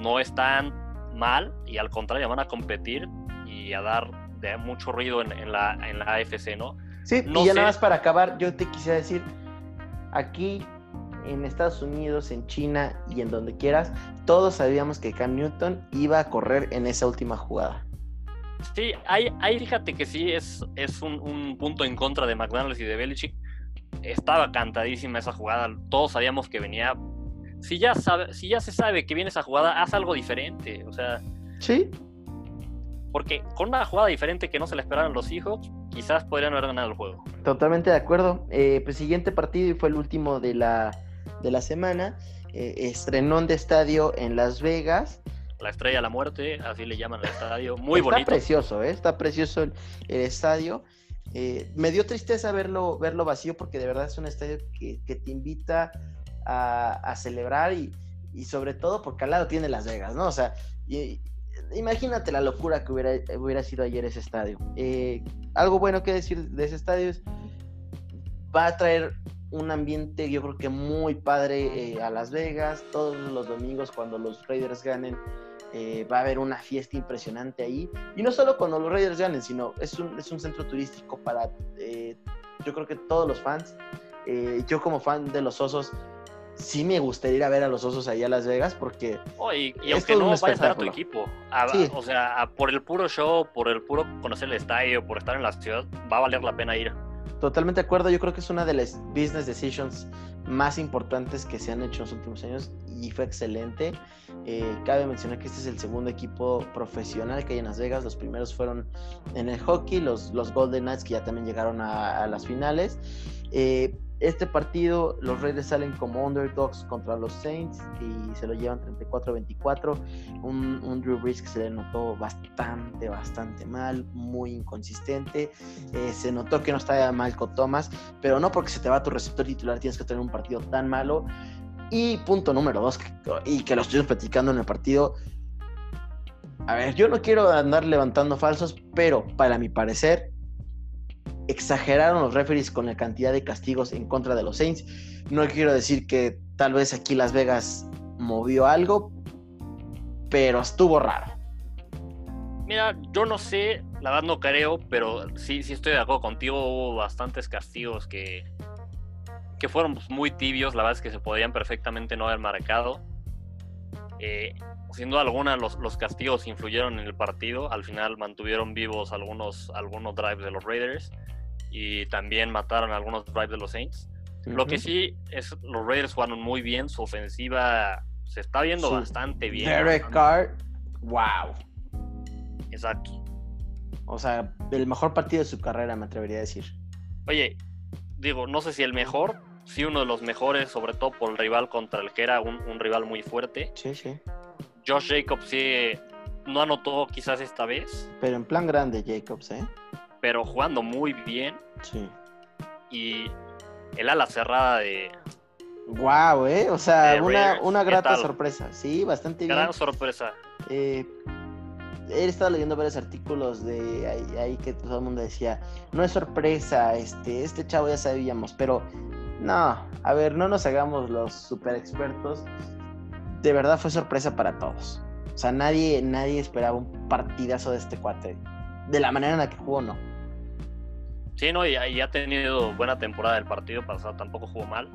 no están mal y al contrario van a competir y a dar de mucho ruido en, en la, en la AFC, ¿no? Sí, No y ya sé. nada más para acabar, yo te quisiera decir, aquí en Estados Unidos, en China y en donde quieras, todos sabíamos que Cam Newton iba a correr en esa última jugada. Sí, ahí, ahí fíjate que sí es, es un, un punto en contra de McDonald's y de Belichick. Estaba cantadísima esa jugada, todos sabíamos que venía. Si ya, sabe, si ya se sabe que viene esa jugada, haz algo diferente. O sea, Sí, porque con una jugada diferente que no se le esperaban los Seahawks, quizás podrían haber ganado el juego. totalmente de acuerdo. Eh, pues siguiente partido y fue el último de la, de la semana. Eh, estrenón de estadio en Las Vegas. La estrella de la muerte, así le llaman al estadio. <laughs> Muy está bonito. precioso, ¿eh? está precioso el, el estadio. Eh, me dio tristeza verlo, verlo vacío porque de verdad es un estadio que, te invita a, celebrar y, sobre todo porque al lado tiene Las Vegas, ¿no? O sea, imagínate la locura que hubiera, hubiera sido ayer ese estadio. Eh, algo bueno que decir de ese estadio es va a traer un ambiente yo creo que muy padre eh, a Las Vegas todos los domingos cuando los Raiders ganen eh, va a haber una fiesta impresionante ahí. Y no solo cuando los Raiders ganen, sino es un, es un centro turístico para, eh, yo creo que todos los fans. Eh, yo como fan de los Osos, sí me gustaría ir a ver a los Osos allá a Las Vegas porque Oh, y, y Es aunque no vayas a ver a tu equipo, a- Sí. o sea, a- por el puro show, por el puro conocer el estadio, por estar en la ciudad, va a valer la pena ir. Totalmente de acuerdo, yo creo que es una de las business decisions más importantes que se han hecho en los últimos años y fue excelente. Eh, cabe mencionar que este es el segundo equipo profesional que hay en Las Vegas. Los primeros fueron en el hockey, los, los Golden Knights que ya también llegaron a, a las finales. Eh, este partido los Raiders salen como underdogs contra los Saints y se lo llevan 34-24. Un, un, Drew Brees que se le notó bastante, bastante mal, muy inconsistente. Eh, se notó que no estaba Malco Thomas, pero no porque se te va tu receptor titular tienes que tener un partido tan malo. Y punto número dos, y que lo estuvimos platicando en el partido. A ver, yo no quiero andar levantando falsos, pero para mi parecer, exageraron los referees con la cantidad de castigos en contra de los Saints. No quiero decir que tal vez aquí Las Vegas movió algo, pero estuvo raro. Mira, yo no sé, la verdad no creo, pero sí, sí estoy de acuerdo contigo. Hubo bastantes castigos que, que fueron pues, muy tibios. La verdad es que se podrían perfectamente no haber marcado. Eh, sin duda alguna, los, los, castigos influyeron en el partido. Al final mantuvieron vivos algunos, algunos drives de los Raiders y también mataron algunos drives de los Saints. Lo que sí es, los Raiders jugaron muy bien, su ofensiva se está viendo bastante bien. Derek Carr, wow. Exacto. O sea, el mejor partido de su carrera, me atrevería a decir. Oye, digo, no sé si el mejor, sí uno de los mejores, sobre todo por el rival contra el que era un, un rival muy fuerte. Sí, sí. Josh Jacobs sí no anotó quizás esta vez. Pero en plan grande Jacobs, ¿eh? pero jugando muy bien. Sí. Y el ala cerrada de. Wow, ¿eh? O sea, una, una, grata sorpresa. Sí, bastante bien. Gran sorpresa. Eh, he estado leyendo varios artículos de ahí, que todo el mundo decía, no es sorpresa, este, este chavo ya sabíamos, pero no, a ver, no nos hagamos los super expertos. De verdad fue sorpresa para todos. O sea, nadie, nadie esperaba un partidazo de este cuate. De la manera en la que jugó, no. Sí, no, y, ha tenido buena temporada el partido pasado, tampoco jugó mal.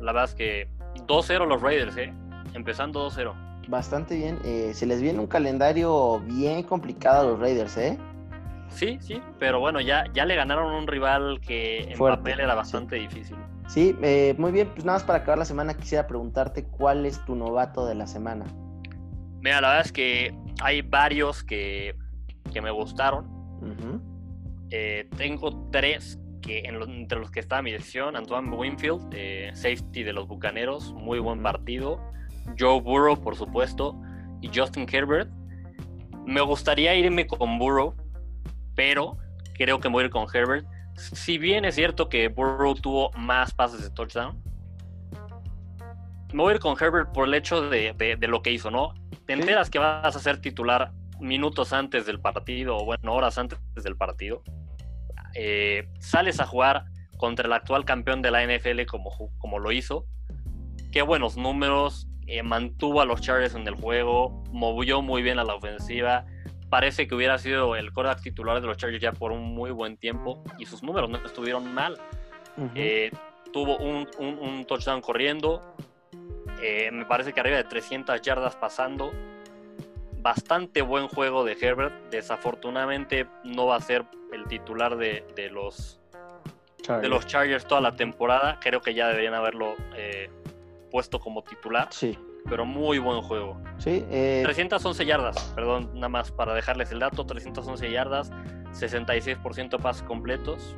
La verdad es que 2-0 los Raiders, ¿eh? Empezando 2-0. Bastante bien. Eh, se les viene un calendario bien complicado a los Raiders, ¿eh? Sí, sí, pero bueno, ya, ya le ganaron un rival que en papel era bastante difícil. Sí, eh, muy bien, pues nada más para acabar la semana quisiera preguntarte cuál es tu novato de la semana. Mira, la verdad es que hay varios que, que me gustaron. Eh, tengo tres que entre los que está mi decisión. Antoine Winfield, safety de los Bucaneros, muy buen partido. Joe Burrow, por supuesto, y Justin Herbert. Me gustaría irme con Burrow, pero creo que voy a ir con Herbert. Si bien es cierto que Burrow tuvo más pases de touchdown, me voy a ir con Herbert por el hecho de, lo que hizo, ¿no? Te enteras que vas a ser titular minutos antes del partido, o bueno, horas antes del partido. Eh, sales a jugar contra el actual campeón de la NFL como, como lo hizo. Qué buenos números, eh, mantuvo a los Chargers en el juego, movió muy bien a la ofensiva. Parece que hubiera sido el quarterback titular de los Chargers ya por un muy buen tiempo y sus números no estuvieron mal. Eh, tuvo un, un, touchdown corriendo, me parece que arriba de 300 yardas pasando bastante buen juego de Herbert. Desafortunadamente no va a ser el titular de, los, Chargers. de los Chargers toda la temporada. Creo que ya deberían haberlo eh, puesto como titular. Sí. Pero muy buen juego. Sí. 311 eh, yardas, perdón, nada más para dejarles el dato. 311 yardas, 66% pases completos.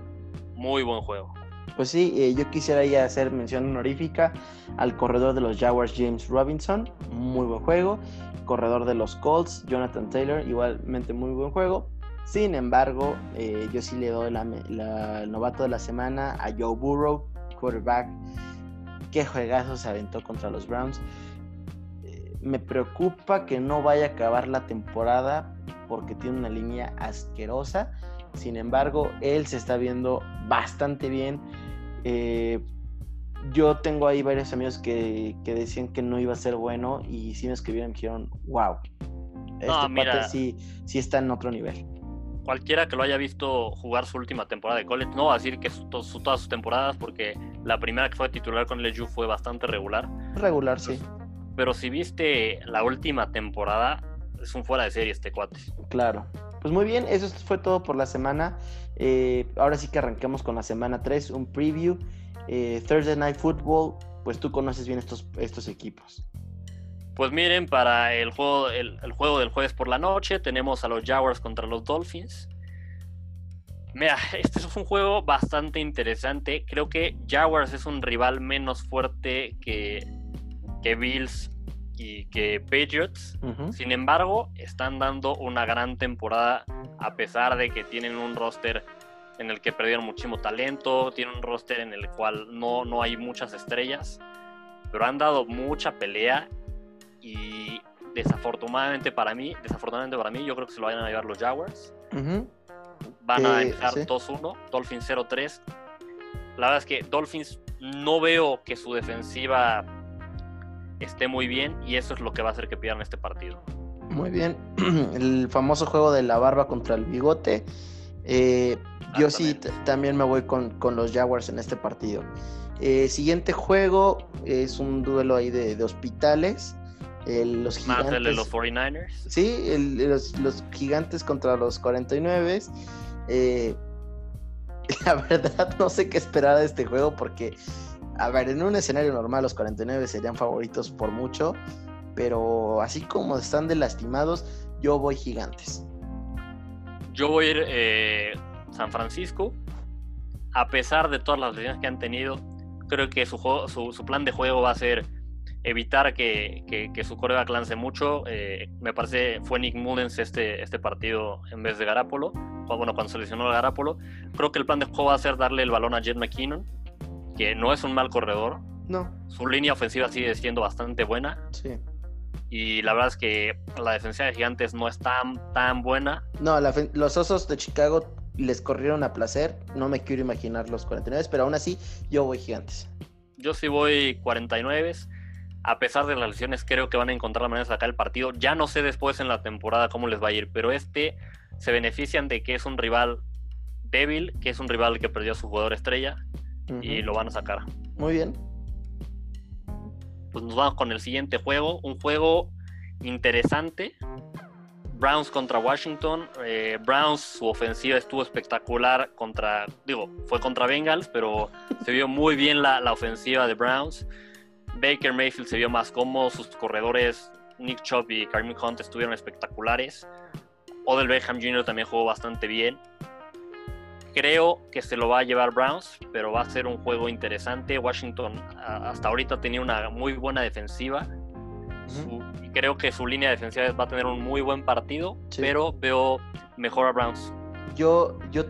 Muy buen juego. Pues sí, eh, yo quisiera ya hacer mención honorífica al corredor de los Jaguars, James Robinson. Muy buen juego corredor de los Colts, Jonathan Taylor, igualmente muy buen juego. Sin embargo, eh, yo sí le doy la, el novato de la semana a Joe Burrow, quarterback. Qué juegazo se aventó contra los Browns. Me preocupa que no vaya a acabar la temporada porque tiene una línea asquerosa. Sin embargo, él se está viendo bastante bien. Eh, yo tengo ahí varios amigos que, decían que no iba a ser bueno y sí me escribieron y dijeron, wow, este no, sí, sí está en otro nivel. Cualquiera que lo haya visto jugar su última temporada de college, no va a decir que su, todas sus temporadas, porque la primera que fue titular con LSU fue bastante regular. Regular, sí. Pero si viste la última temporada, es un fuera de serie este cuate. Claro. Pues muy bien, eso fue todo por la semana. Eh, ahora sí que arranquemos con la semana 3, un preview. Eh, Thursday Night Football, pues tú conoces bien estos, estos equipos. Pues miren, para el juego, el, juego del jueves por la noche tenemos a los Jaguars contra los Dolphins. Mira, este es un juego bastante interesante. Creo que Jaguars es un rival menos fuerte que, que Bills y que Patriots. Sin embargo, están dando una gran temporada a pesar de que tienen un roster en el que perdieron muchísimo talento, tienen un roster en el cual no, no hay muchas estrellas, pero han dado mucha pelea y desafortunadamente para mí, desafortunadamente para mí, yo creo que se lo vayan a llevar los Jaguars. Van a empezar 2-1, Dolphins 0-3. La verdad es que Dolphins no veo que su defensiva esté muy bien y eso es lo que va a hacer que pierdan este partido. Muy bien, <clears throat> el famoso juego de la barba contra el bigote. Eh, yo sí también me voy con, los Jaguars en este partido. Eh, siguiente juego es un duelo ahí de, hospitales. los gigantes, Más el de los 49ers. Sí, los, gigantes contra los 49. Eh, <laughs> la verdad no sé qué esperar de este juego porque, a ver, en un escenario normal los 49 serían favoritos por mucho, pero así como están de lastimados, yo voy gigantes. Yo voy a ir eh, San Francisco. A pesar de todas las lesiones que han tenido, creo que su, plan de juego va a ser evitar que, que, su coreback lance mucho. Eh, me parece fue Nick Mullens este, este partido en vez de Garapolo. Bueno, cuando se lesionó a Garapolo. Creo que el plan de juego va a ser darle el balón a Jet McKinnon, que no es un mal corredor. No. Su línea ofensiva sigue siendo bastante buena. Sí. Y la verdad es que la defensa de Gigantes no es tan, tan buena. No, los Osos de Chicago les corrieron a placer. No me quiero imaginar los 49, pero aún así yo voy gigantes. Yo sí voy 49. A pesar de las lesiones, creo que van a encontrar la manera de sacar el partido. Ya no sé después en la temporada cómo les va a ir, pero este se benefician de que es un rival débil, que es un rival que perdió a su jugador estrella y lo van a sacar. Muy bien. Pues nos vamos con el siguiente juego, un juego interesante, Browns contra Washington. Eh, Browns, su ofensiva estuvo espectacular contra, digo, fue contra Bengals, pero se vio muy bien la, ofensiva de Browns. Baker Mayfield se vio más cómodo, sus corredores Nick Chubb y Kareem Hunt estuvieron espectaculares. Odell Beckham Jr. también jugó bastante bien. Creo que se lo va a llevar Browns, pero va a ser un juego interesante. Washington hasta ahorita tenía una muy buena defensiva. Creo que su línea defensiva va a tener un muy buen partido, pero veo mejor a Browns. Yo, yo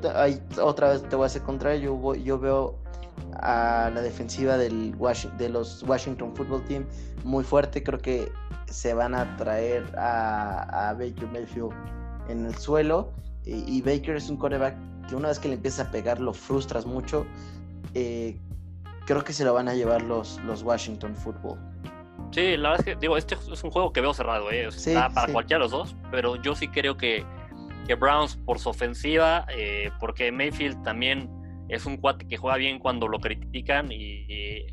otra vez te voy a hacer contrario, yo, yo veo a la defensiva del de los Washington Football Team muy fuerte, creo que se van a traer a, Baker Mayfield en el suelo. Y, Baker es un coreback que una vez que le empieza a pegar lo frustras mucho. Eh, creo que se lo van a llevar los, los Washington Football. Sí, la verdad es que, digo, este es un juego que veo cerrado, ¿eh? para cualquiera de los dos, pero yo sí creo que, que Browns por su ofensiva, eh, porque Mayfield también es un cuate que juega bien cuando lo critican y,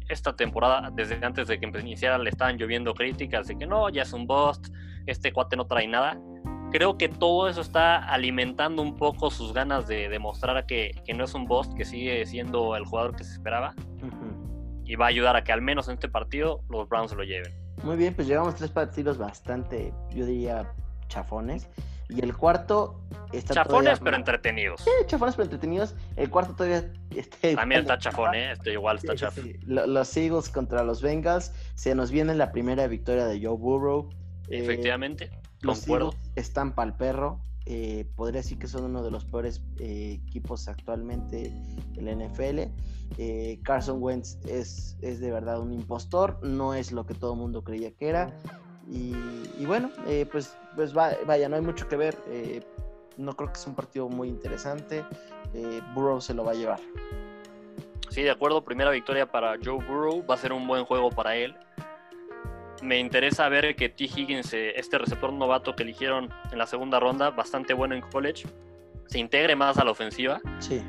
esta temporada, desde antes de que iniciara, le estaban lloviendo críticas de que no, ya es un bust, este cuate no trae nada. Creo que todo eso está alimentando un poco sus ganas de demostrar que, que no es un bust, que sigue siendo el jugador que se esperaba y va a ayudar a que al menos en este partido los Browns lo lleven. Muy bien, pues llevamos tres partidos bastante, yo diría, chafones. Y el cuarto está Chafones pero entretenidos. Sí, chafones pero entretenidos. El cuarto todavía está También está chafón, ¿eh? Este igual está chafón. Los Eagles contra los Bengals. Se nos viene la primera victoria de Joe Burrow. Eh, Efectivamente, concuerdo. Están para el perro. Eh, podría decir que son uno de los peores eh, equipos actualmente en la NFL. Eh, Carson Wentz es, es, de verdad un impostor, no es lo que todo el mundo creía que era. Y, bueno, pues, pues vaya, no hay mucho que ver. no creo que sea un partido muy interesante. Burrow se lo va a llevar. Sí, de acuerdo. Primera victoria para Joe Burrow. Va a ser un buen juego para él me interesa ver que T. Higgins, eh, este receptor novato que eligieron en la segunda ronda, bastante bueno en college, se integre más a la ofensiva. Sí.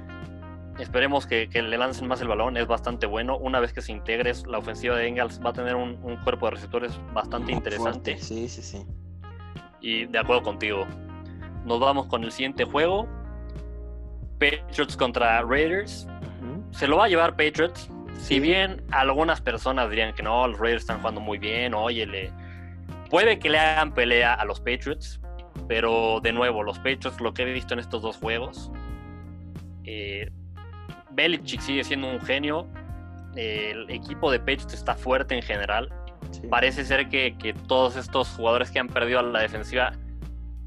Esperemos que, le lancen más el balón, es bastante bueno. Una vez que se integre, la ofensiva de Engels va a tener un, cuerpo de receptores bastante interesante. Sí, sí, sí. Y de acuerdo contigo. Nos vamos con el siguiente juego. Patriots contra Raiders. Se lo va a llevar Patriots si bien algunas personas dirían que no, los Raiders están jugando muy bien, óyele, puede que le hagan pelea a los Patriots, pero de nuevo, los Patriots, lo que he visto en estos dos juegos, Eh, Belichick sigue siendo un genio. El equipo de Patriots está fuerte en general. Sí. Parece ser que, que todos estos jugadores que han perdido a la defensiva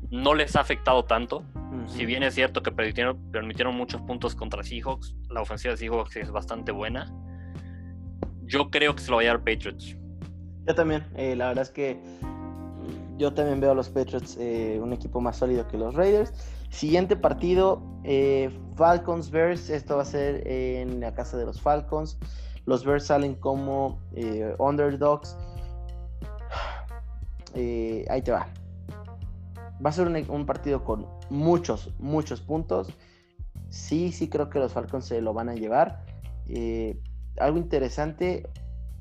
no les ha afectado tanto. Si bien es cierto que permitieron, permitieron muchos puntos contra Seahawks, la ofensiva de Seahawks es bastante buena. Yo creo que se lo va a llevar Patriots. Yo también, eh, la verdad es que yo también veo a los Patriots eh, un equipo más sólido que los Raiders. Siguiente partido, eh, Falcons Bears, esto va a ser en la casa de los Falcons. Los Bears salen como underdogs. <sighs> Ahí te va. Va a ser un, un partido con muchos, muchos puntos. Sí, sí creo que los Falcons se lo van a llevar. Eh, algo interesante,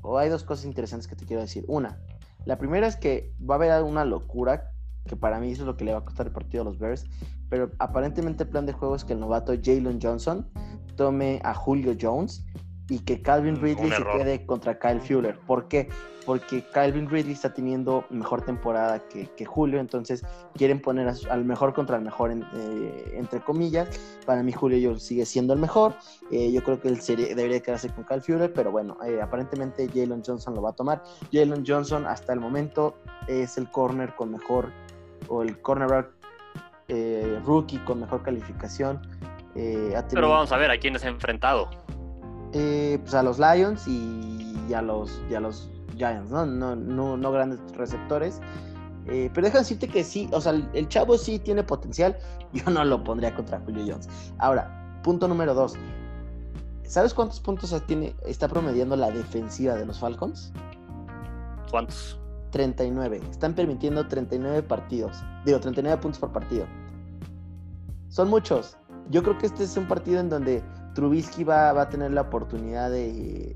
o hay dos cosas interesantes que te quiero decir. Una, la primera es que va a haber una locura, que para mí eso es lo que le va a costar el partido a los Bears, pero aparentemente el plan de juego es que el novato Jalen Johnson tome a Julio Jones y que Calvin Mm, Ridley se quede contra Kyle Fuller. ¿Por qué? Porque Calvin Ridley está teniendo mejor temporada que, que Julio, entonces quieren poner a al mejor contra el mejor, en- eh, entre comillas. Para mí Julio sigue siendo el mejor. Eh, yo creo que él sería- debería quedarse con Kyle Fuller, pero bueno, eh, aparentemente Jalen Johnson lo va a tomar. Jalen Johnson hasta el momento es el corner con mejor, o el cornerback eh, rookie con mejor calificación. Eh, ha Pero vamos a ver a quién ha enfrentado. Eh, pues a los Lions y a los, y a los Giants, ¿no? No, no, no grandes receptores. Eh, pero deja decirte que sí, o sea, el, el chavo sí tiene potencial. <laughs> Yo no lo pondría contra Julio Jones. Ahora, punto número dos. ¿Sabes cuántos puntos tiene, está promediando la defensiva de los Falcons? ¿Cuántos? 39. Están permitiendo 39 partidos. Digo, 39 puntos por partido. Son muchos. Yo creo que este es un partido en donde Trubisky va, va a tener la oportunidad de,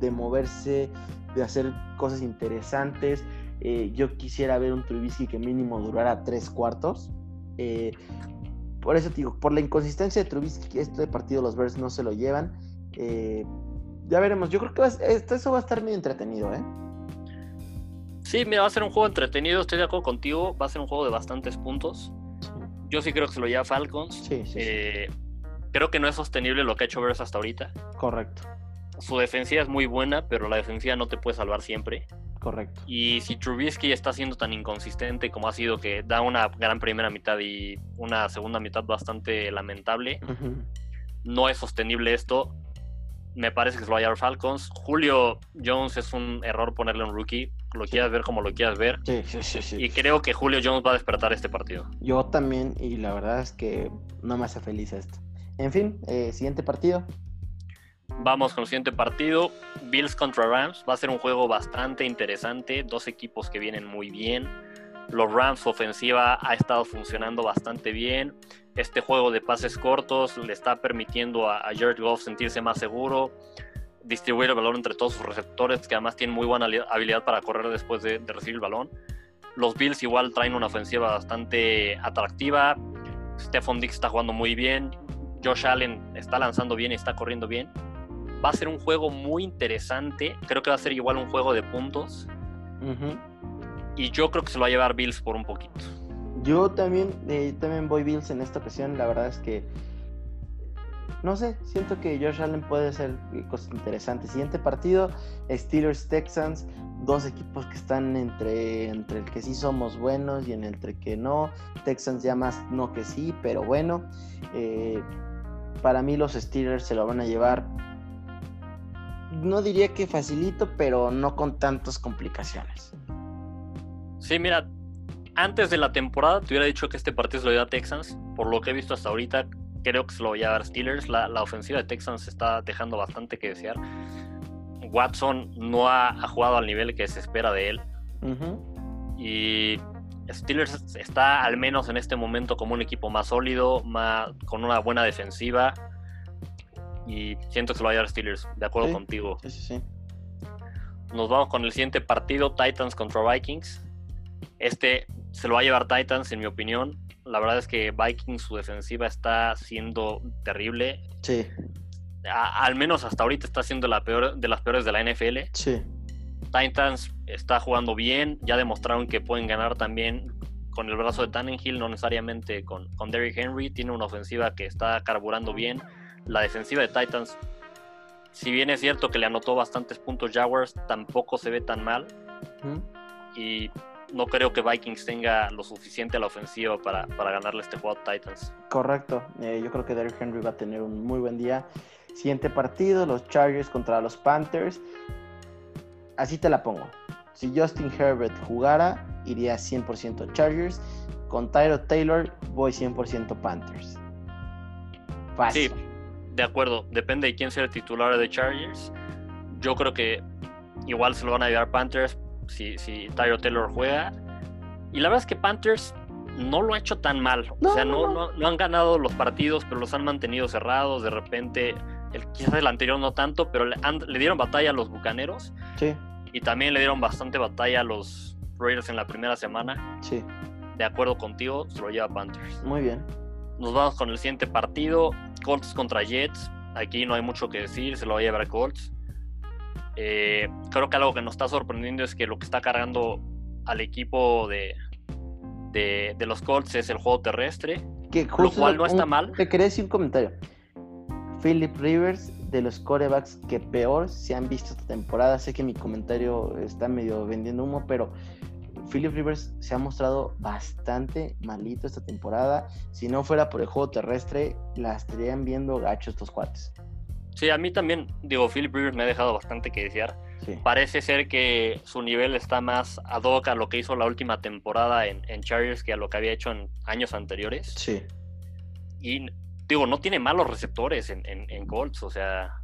de moverse, de hacer cosas interesantes. Eh, yo quisiera ver un Trubisky que mínimo durara tres cuartos. Eh, por eso te digo, por la inconsistencia de Trubisky, este partido los Bears no se lo llevan. Eh, ya veremos. Yo creo que va a- esto, eso va a estar muy entretenido, ¿eh? Sí, mira, va a ser un juego entretenido, estoy de acuerdo contigo. Va a ser un juego de bastantes puntos. Yo sí creo que se lo lleva Falcons. Sí, sí, sí. Creo que no es sostenible lo que ha hecho Bears hasta ahorita. Correcto, Su defensiva es muy buena, pero la defensiva no te puede salvar siempre. correcto. Y si Trubisky está siendo tan inconsistente como ha sido, que da una gran primera mitad y una segunda mitad bastante lamentable, no es sostenible esto. Me parece que se lo va a Falcons. Julio Jones es un error ponerle un rookie. Lo quieras ver como lo quieras ver. Sí, sí, sí, sí. Y creo que Julio Jones va a despertar este partido. Yo también, y la verdad es que no me hace feliz esto. En fin, eh, siguiente partido. Vamos con el siguiente partido. Bills contra Rams. Va a ser un juego bastante interesante. Dos equipos que vienen muy bien. Los Rams, ofensiva ha estado funcionando bastante bien. Este juego de pases cortos le está permitiendo a, a Jared Goff sentirse más seguro. Distribuir el balón entre todos sus receptores, que además tienen muy buena habilidad para correr después de, recibir el balón. Los Bills igual traen una ofensiva bastante atractiva. Stephon Diggs está jugando muy bien. Josh Allen está lanzando bien y está corriendo bien. Va a ser un juego muy interesante. Creo que va a ser igual un juego de puntos. Ujú. Y yo creo que se lo va a llevar Bills por un poquito. Yo también, eh, también voy Bills en esta ocasión. La verdad es que, no sé, siento que Josh Allen puede hacer eh, cosas interesantes. Siguiente partido, Steelers Texans, dos equipos que están entre, entre el que sí somos buenos y en el entre que no. Texans ya más no que sí, pero bueno. Eh, para mí los Steelers se lo van a llevar. No diría que facilito, pero no con tantas complicaciones. Sí, mira, antes de la temporada te hubiera dicho que este partido se lo iba a Texans. Por lo que he visto hasta ahorita, creo que se lo voy a dar Steelers. La, la ofensiva de Texans está dejando bastante que desear. Watson no ha, ha jugado al nivel que se espera de él. Y Steelers está al menos en este momento como un equipo más sólido, más, con una buena defensiva. Y siento que se lo va a llevar Steelers, de acuerdo Sí. contigo. Sí, sí, sí. Nos vamos con el siguiente partido, Titans contra Vikings. Este se lo va a llevar Titans, en mi opinión. La verdad es que Vikings, su defensiva está siendo terrible. Sí, A- al menos hasta ahorita está siendo la peor, de las peores de la NFL. sí. Titans está jugando bien, ya demostraron que pueden ganar también con el brazo de Tannenhill, no necesariamente con, con Derrick Henry. Tiene una ofensiva que está carburando bien. La defensiva de Titans, si bien es cierto que le anotó bastantes puntos Jaguars, tampoco se ve tan mal. Y no creo que Vikings tenga lo suficiente a la ofensiva para, para ganarle este juego a Titans. Correcto. Eh, yo creo que Derrick Henry va a tener un muy buen día. Siguiente partido, los Chargers contra los Panthers. Así te la pongo. Si Justin Herbert jugara, iría 100% Chargers. Con Tyro Taylor, voy 100% Panthers. Fácil. Sí, de acuerdo. Depende de quién sea el titular de Chargers. Yo creo que igual se lo van a llevar Panthers si, si Tyro Taylor juega. Y la verdad es que Panthers no lo ha hecho tan mal. o sea, no, no, han ganado los partidos, pero los han mantenido cerrados. De repente, el, quizás el anterior no tanto, pero le, le dieron batalla a los Bucaneros. Sí. Y también le dieron bastante batalla a los Raiders en la primera semana. Sí. De acuerdo contigo, se lo lleva Panthers. Muy bien. Nos vamos con el siguiente partido. Colts contra Jets. Aquí no hay mucho que decir, se lo va a llevar Colts. Eh, creo que algo que nos está sorprendiendo es que lo que está cargando al equipo de, de, los Colts es el juego terrestre, que lo cual no está mal. Te quería decir un comentario. Philip Rivers de los corebacks que peor se han visto esta temporada. Sé que mi comentario está medio vendiendo humo, pero Philip Rivers se ha mostrado bastante malito esta temporada. Si no fuera por el juego terrestre, la estarían viendo gacho estos cuates. Sí, a mí también, digo, Philip Rivers me ha dejado bastante que desear. Parece ser que su nivel está más ad hoc a lo que hizo la última temporada en, en Chargers que a lo que había hecho en años anteriores. Sí. Y digo, no tiene malos receptores en, en, Colts, o sea,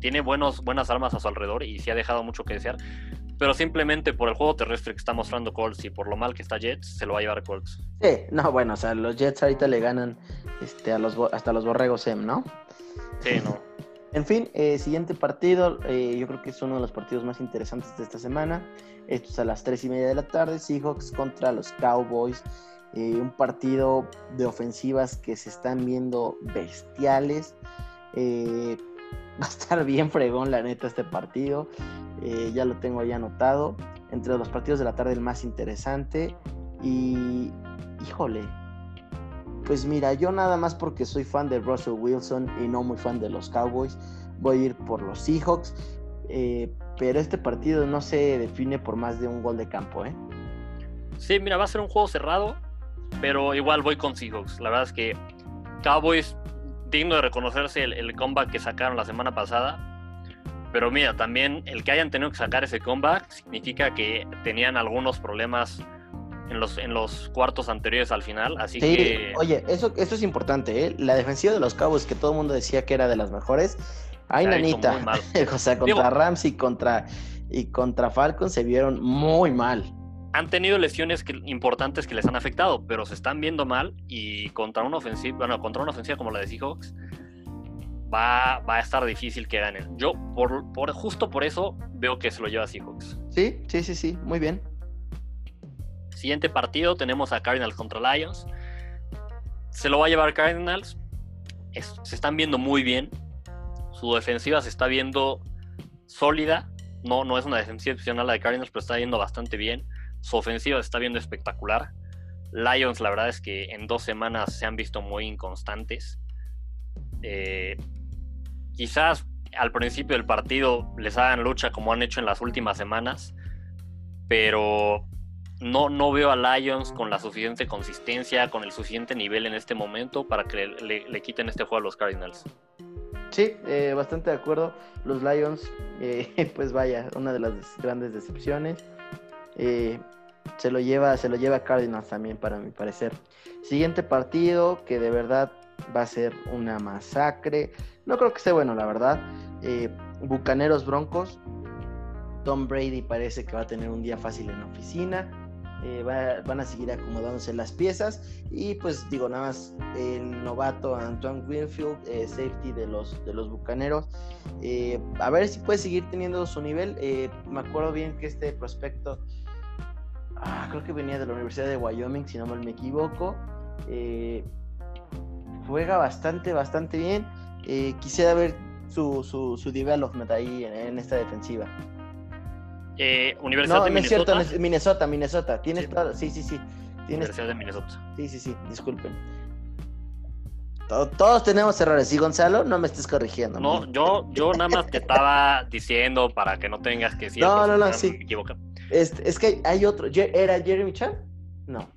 tiene buenos, buenas armas a su alrededor y sí ha dejado mucho que desear. Pero simplemente por el juego terrestre que está mostrando Colts y por lo mal que está Jets, se lo va a llevar Colts. Sí, no, bueno, o sea, los Jets ahorita le ganan este, a los, hasta los borregos M, ¿no? Sí, no. En fin, eh, siguiente partido, eh, yo creo que es uno de los partidos más interesantes de esta semana. Esto es a las 3 y media de la tarde, Seahawks contra los Cowboys. Eh, un partido de ofensivas que se están viendo bestiales. <laughs> va a estar bien fregón, la neta, este partido. ya lo tengo ya anotado. Entre los partidos de la tarde, el más interesante. Y, híjole, pues mira, yo nada más porque soy fan de Russell Wilson y no muy fan de los Cowboys, voy a ir por los Seahawks. Eh, pero este partido no se define por más de un gol de campo, ¿eh? Sí, mira, va a ser un juego cerrado, pero igual voy con Seahawks. La verdad es que Cowboys, digno de reconocerse el, el comeback que sacaron la semana pasada. Pero mira, también el que hayan tenido que sacar ese comeback significa que tenían algunos problemas en los, en los cuartos anteriores al final, así que... Oye, eso, eso es importante, ¿eh? La defensiva de los Cabos, que todo el mundo decía que era de las mejores, ay, nanita, <laughs> o sea, contra Rams y contra, y contra Falcon se vieron muy mal. Han tenido lesiones importantes que les han afectado, pero se están viendo mal y contra una ofensiva, bueno, contra una ofensiva como la de Seahawks, va, va a estar difícil que ganen. Yo, por, por, justo por eso, veo que se lo lleva Seahawks. Sí, sí, sí, sí, muy bien. Siguiente partido tenemos a Cardinals contra Lions. Se lo va a llevar Cardinals. se están viendo muy bien. Su defensiva se está viendo sólida. No, no es una defensiva excepcional la de Cardinals, pero está viendo bastante bien. Su ofensiva está viendo espectacular. Lions, la verdad es que en dos semanas se han visto muy inconstantes. Eh, quizás al principio del partido les hagan lucha como han hecho en las últimas semanas, pero no, no veo a Lions con la suficiente consistencia, con el suficiente nivel en este momento para que le, quiten este juego a los Cardinals. Sí, eh, bastante de acuerdo. Los Lions, eh, <laughs> pues vaya, una de las grandes decepciones. Eh, se lo lleva, se lo lleva Cardinals también, para mi parecer. Siguiente partido, que de verdad va a ser una masacre. No creo que sea bueno, la verdad. Bucaneros Broncos. Tom Brady parece que va a tener un día fácil en la oficina. Eh, van a seguir acomodándose las piezas y pues digo nada más el novato Antoine eh, safety de los de los bucaneros eh, a ver si puede seguir teniendo su nivel me acuerdo bien que este prospecto creo que venía de la Universidad de Wyoming si no mal me equivoco juega bastante bastante bien quisiera ver su, su, su development ahí en esta defensiva eh, Universidad de Minnesota. Minnesota, Minnesota. Tienes sí. sí, sí, sí. Tienes- Universidad de Minnesota. Sí, sí, sí, disculpen. To- Todos tenemos errores. ¿Sí, Gonzalo? No me estés corrigiendo. No, yo, yo nada más te estaba diciendo para que no tengas que decir. No, no, no, me sí. equivoco. Este, es que hay otro. ¿Era Jeremy Chan? No,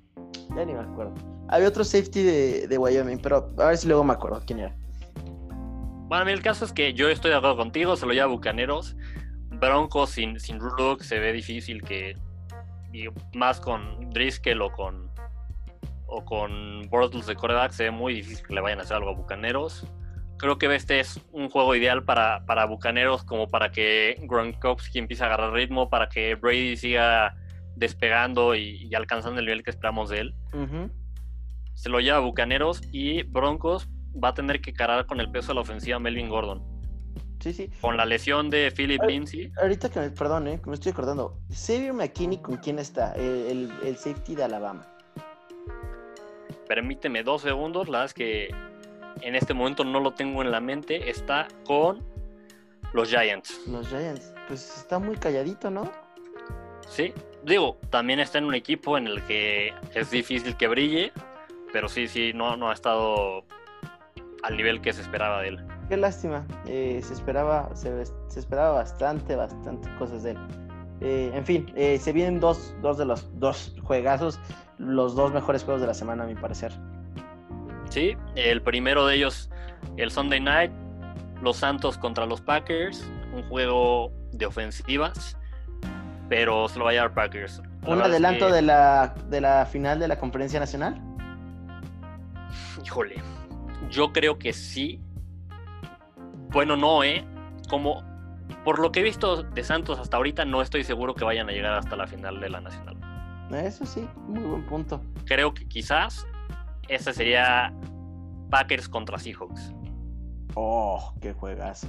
ya ni me acuerdo. Había otro safety de, de Wyoming, pero a ver si luego me acuerdo quién era. Bueno, el caso es que yo estoy de acuerdo contigo, se lo lleva Bucaneros. Broncos sin, sin Lock se ve difícil que. y más con Driscoll o con. o con Bortles de coreback, se ve muy difícil que le vayan a hacer algo a Bucaneros. Creo que este es un juego ideal para, para Bucaneros, como para que Gronkowski empiece a agarrar ritmo, para que Brady siga despegando y, y alcanzando el nivel que esperamos de él. Se lo lleva Bucaneros y Broncos va a tener que cargar con el peso de la ofensiva Melvin Gordon. Sí, sí. Con la lesión de Philip Ay. Lindsay, Ahorita que me, perdón, eh, que me estoy acordando. Xavier McKinney, ¿con quién está? El, el- el safety de Alabama. permíteme dos segundos, la verdad es que en este momento no lo tengo en la mente, está con los Giants. Los Giants. Pues está muy calladito, ¿no? Sí, digo, también está en un equipo en el que es difícil que brille, pero sí, sí, no, no ha estado al nivel que se esperaba de él. Qué lástima. eh, se esperaba, se, se esperaba bastante, bastante cosas de él. Eh, en fin, eh, se vienen dos, dos de los dos juegazos, los dos mejores juegos de la semana, a mi parecer. Sí, el primero de ellos, el Sunday Night, los Santos contra los Packers, un juego de ofensivas, pero se lo va a llevar Packers. La Un es adelanto que- de, la, de la final de la conferencia nacional. Híjole, yo creo que sí. Bueno, no, ¿eh? Como, por lo que he visto de Santos hasta ahorita, no estoy seguro que vayan a llegar hasta la final de la Nacional. Eso sí, muy buen punto. Creo que quizás ese sería Packers contra Seahawks. Oh, qué juegazo.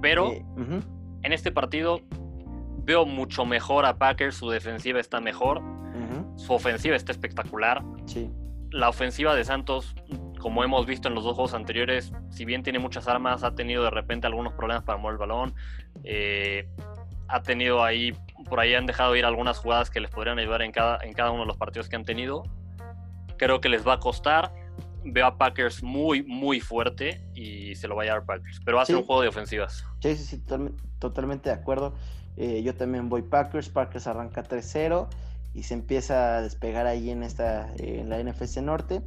Pero Eh, en este partido veo mucho mejor a Packers, su defensiva está mejor, su ofensiva está espectacular. sí. La ofensiva de Santos, como hemos visto en los dos juegos anteriores, si bien tiene muchas armas, ha tenido de repente algunos problemas para mover el balón. eh, ha tenido ahí, por ahí han dejado ir algunas jugadas que les podrían ayudar en cada, en cada uno de los partidos que han tenido. Creo que les va a costar. Veo a Packers muy, muy fuerte y se lo va a llevar Packers. Pero va a ser Sí. un juego de ofensivas. Sí, sí, sí, totalme- totalmente de acuerdo. Eh, yo también voy Packers. Packers arranca 3-0 y se empieza a despegar ahí en esta eh, en la NFC Norte.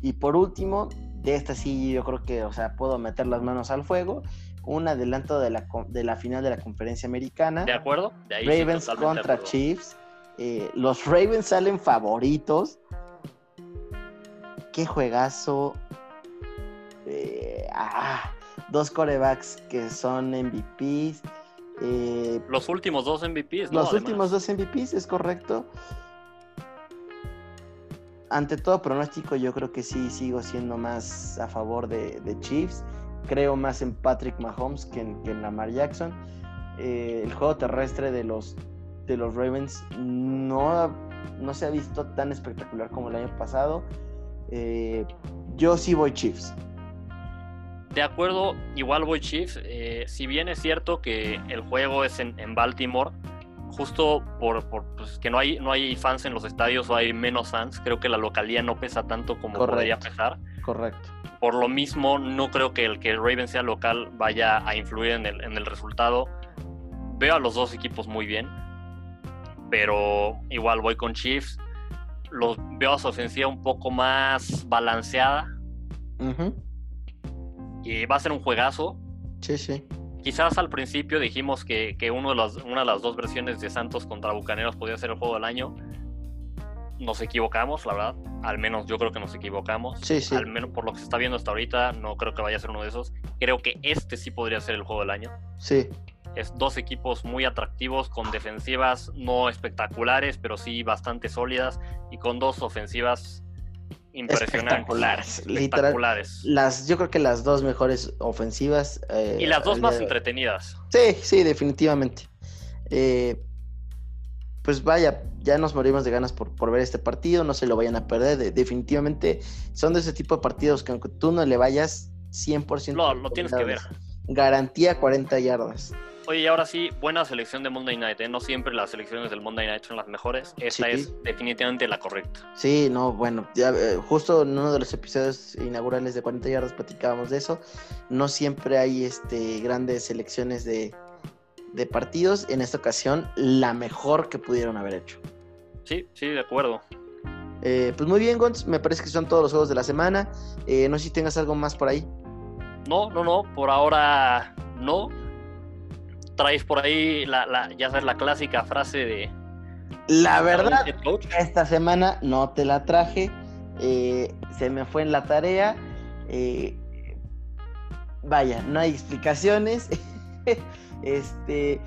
Y por último, de esta sí yo creo que, o sea, puedo meter las manos al fuego. Un adelanto de la, de la final de la conferencia americana. ¿De acuerdo? De ahí Ravens de contra. Chiefs. Eh, los Ravens salen favoritos. Qué juegazo. Eh, ah, dos corebacks que son MVPs. Eh, Los últimos dos MVPs, ¿no? los Además. últimos dos MVPs, es correcto. Ante todo pronóstico, yo creo que sí sigo siendo más a favor de, de Chiefs. Creo más en Patrick Mahomes que en, que en Lamar Jackson. Eh, el juego terrestre de los, de los Ravens no, no se ha visto tan espectacular como el año pasado. Eh, yo sí voy Chiefs. De acuerdo, igual voy Chiefs. eh, si bien es cierto que el juego es en, en Baltimore, justo por, por, pues, que no hay, no hay fans en los estadios o hay menos fans, creo que la localía no pesa tanto como Correcto. podría pesar. Correcto. Por lo mismo, no creo que el que Ravens sea local vaya a influir en el, en el resultado. Veo a los dos equipos muy bien, pero igual voy con Chiefs. Los veo a su ofensiva un poco más balanceada Ujú. y va a ser un juegazo. Sí, sí. Quizás al principio dijimos que, que uno de los- una de las dos versiones de Santos contra Bucaneros podía ser el juego del año. Nos equivocamos, la verdad. Al menos yo creo que nos equivocamos. Sí, sí. Al menos por lo que se está viendo hasta ahorita, no creo que vaya a ser uno de esos. Creo que este sí podría ser el juego del año. Sí. Es dos equipos muy atractivos, con defensivas no espectaculares, pero sí bastante sólidas, y con dos ofensivas impresionantes. Espectaculares, literal. Espectaculares. Las, yo creo que las dos mejores ofensivas. eh, Y las dos más de entretenidas. Sí, sí, definitivamente. Eh, pues vaya, ya nos morimos de ganas por, por ver este partido, no se lo vayan a perder. de- definitivamente son de ese tipo de partidos que aunque tú no le vayas 100% Lo, lo tienes que ver. Garantía 40 yardas. Oye, y ahora sí, buena selección de Monday Night. ¿eh? No siempre las selecciones del Monday Night son las mejores. Esta Sí. es definitivamente la correcta. Sí, no, bueno, ya, eh, justo en uno de los episodios inaugurales de 40 yardas platicábamos de eso. No siempre hay este, grandes selecciones de, de partidos. En esta ocasión, la mejor que pudieron haber hecho. Sí, sí, de acuerdo. Eh, pues muy bien, Gons, me parece que son todos los juegos de la semana. Eh, no sé si tengas algo más por ahí. No, no, no, por ahora no. Traes por ahí, la, la, ya sabes, la clásica frase de... La verdad, esta semana no te la traje. eh, se me fue en la tarea. eh, vaya, no hay explicaciones. <laughs> este.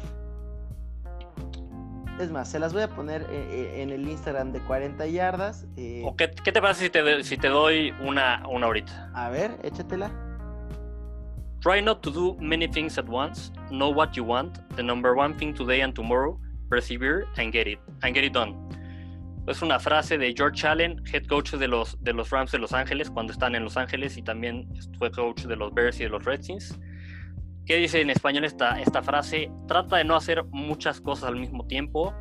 Es más, se las voy a poner eh, en el Instagram de 40 yardas. eh, ¿O qué, qué te parece si te, doy- si te doy una, una ahorita? A ver, échatela. Try not to do many things at once. Know what you want. The number one thing today and tomorrow. Persevere and get it. And get it done. Es una frase de George Allen, head coach de los, de los Rams de Los Ángeles, cuando están en Los Ángeles y también fue coach de los Bears y de los Redskins. ¿Qué dice en español esta, esta frase? Trata de no hacer muchas cosas al mismo tiempo.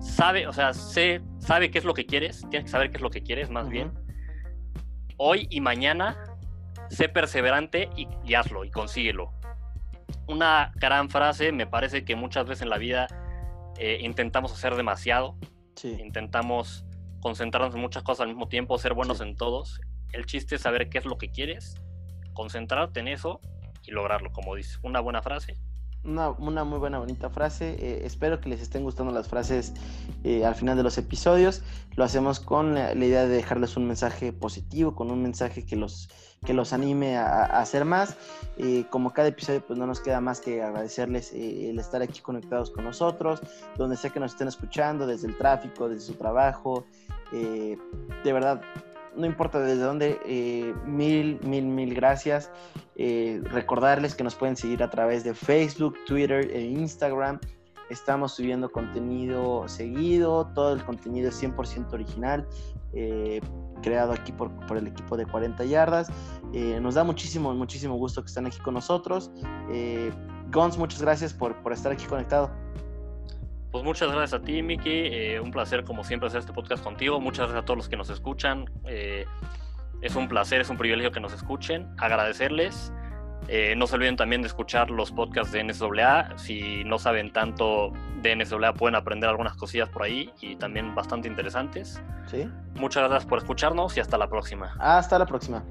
Sabe, o sea, sé, sabe qué es lo que quieres. Tienes que saber qué es lo que quieres, más bien. Hoy y mañana sé perseverante y, y hazlo y consíguelo. Una gran frase, me parece que muchas veces en la vida eh, intentamos hacer demasiado, Sí. intentamos concentrarnos en muchas cosas al mismo tiempo, ser buenos Sí. en todos. El chiste es saber qué es lo que quieres, concentrarte en eso y lograrlo, como dices. Una buena frase. Una, muy buena, bonita frase. eh, espero que les estén gustando las frases eh, al final de los episodios. Lo hacemos con la, idea de dejarles un mensaje positivo, con un mensaje que los, que los anime a, hacer más. Eh, como cada episodio, pues no nos queda más que agradecerles el estar aquí conectados con nosotros, donde sea que nos estén escuchando, desde el tráfico, desde su trabajo. de verdad, no importa desde dónde, eh, mil, mil, mil gracias. Eh, recordarles que nos pueden seguir a través de Facebook, Twitter e Instagram. Estamos subiendo contenido seguido, todo el contenido es 100% original, eh, creado aquí por, por el equipo de 40 yardas. Nos da muchísimo, muchísimo gusto que estén aquí con nosotros. Gons, muchas gracias por, por estar aquí conectado. Pues muchas gracias a ti, Miki. eh, un placer, como siempre, hacer este podcast contigo. Muchas gracias a todos los que nos escuchan. eh, es un placer, es un privilegio que nos escuchen. Agradecerles. Eh, no se olviden también de escuchar los podcasts de NSAA. Si no saben tanto de NSAA, pueden aprender algunas cosillas por ahí y también bastante interesantes. ¿sí? Muchas gracias por escucharnos y hasta la próxima. Hasta la próxima.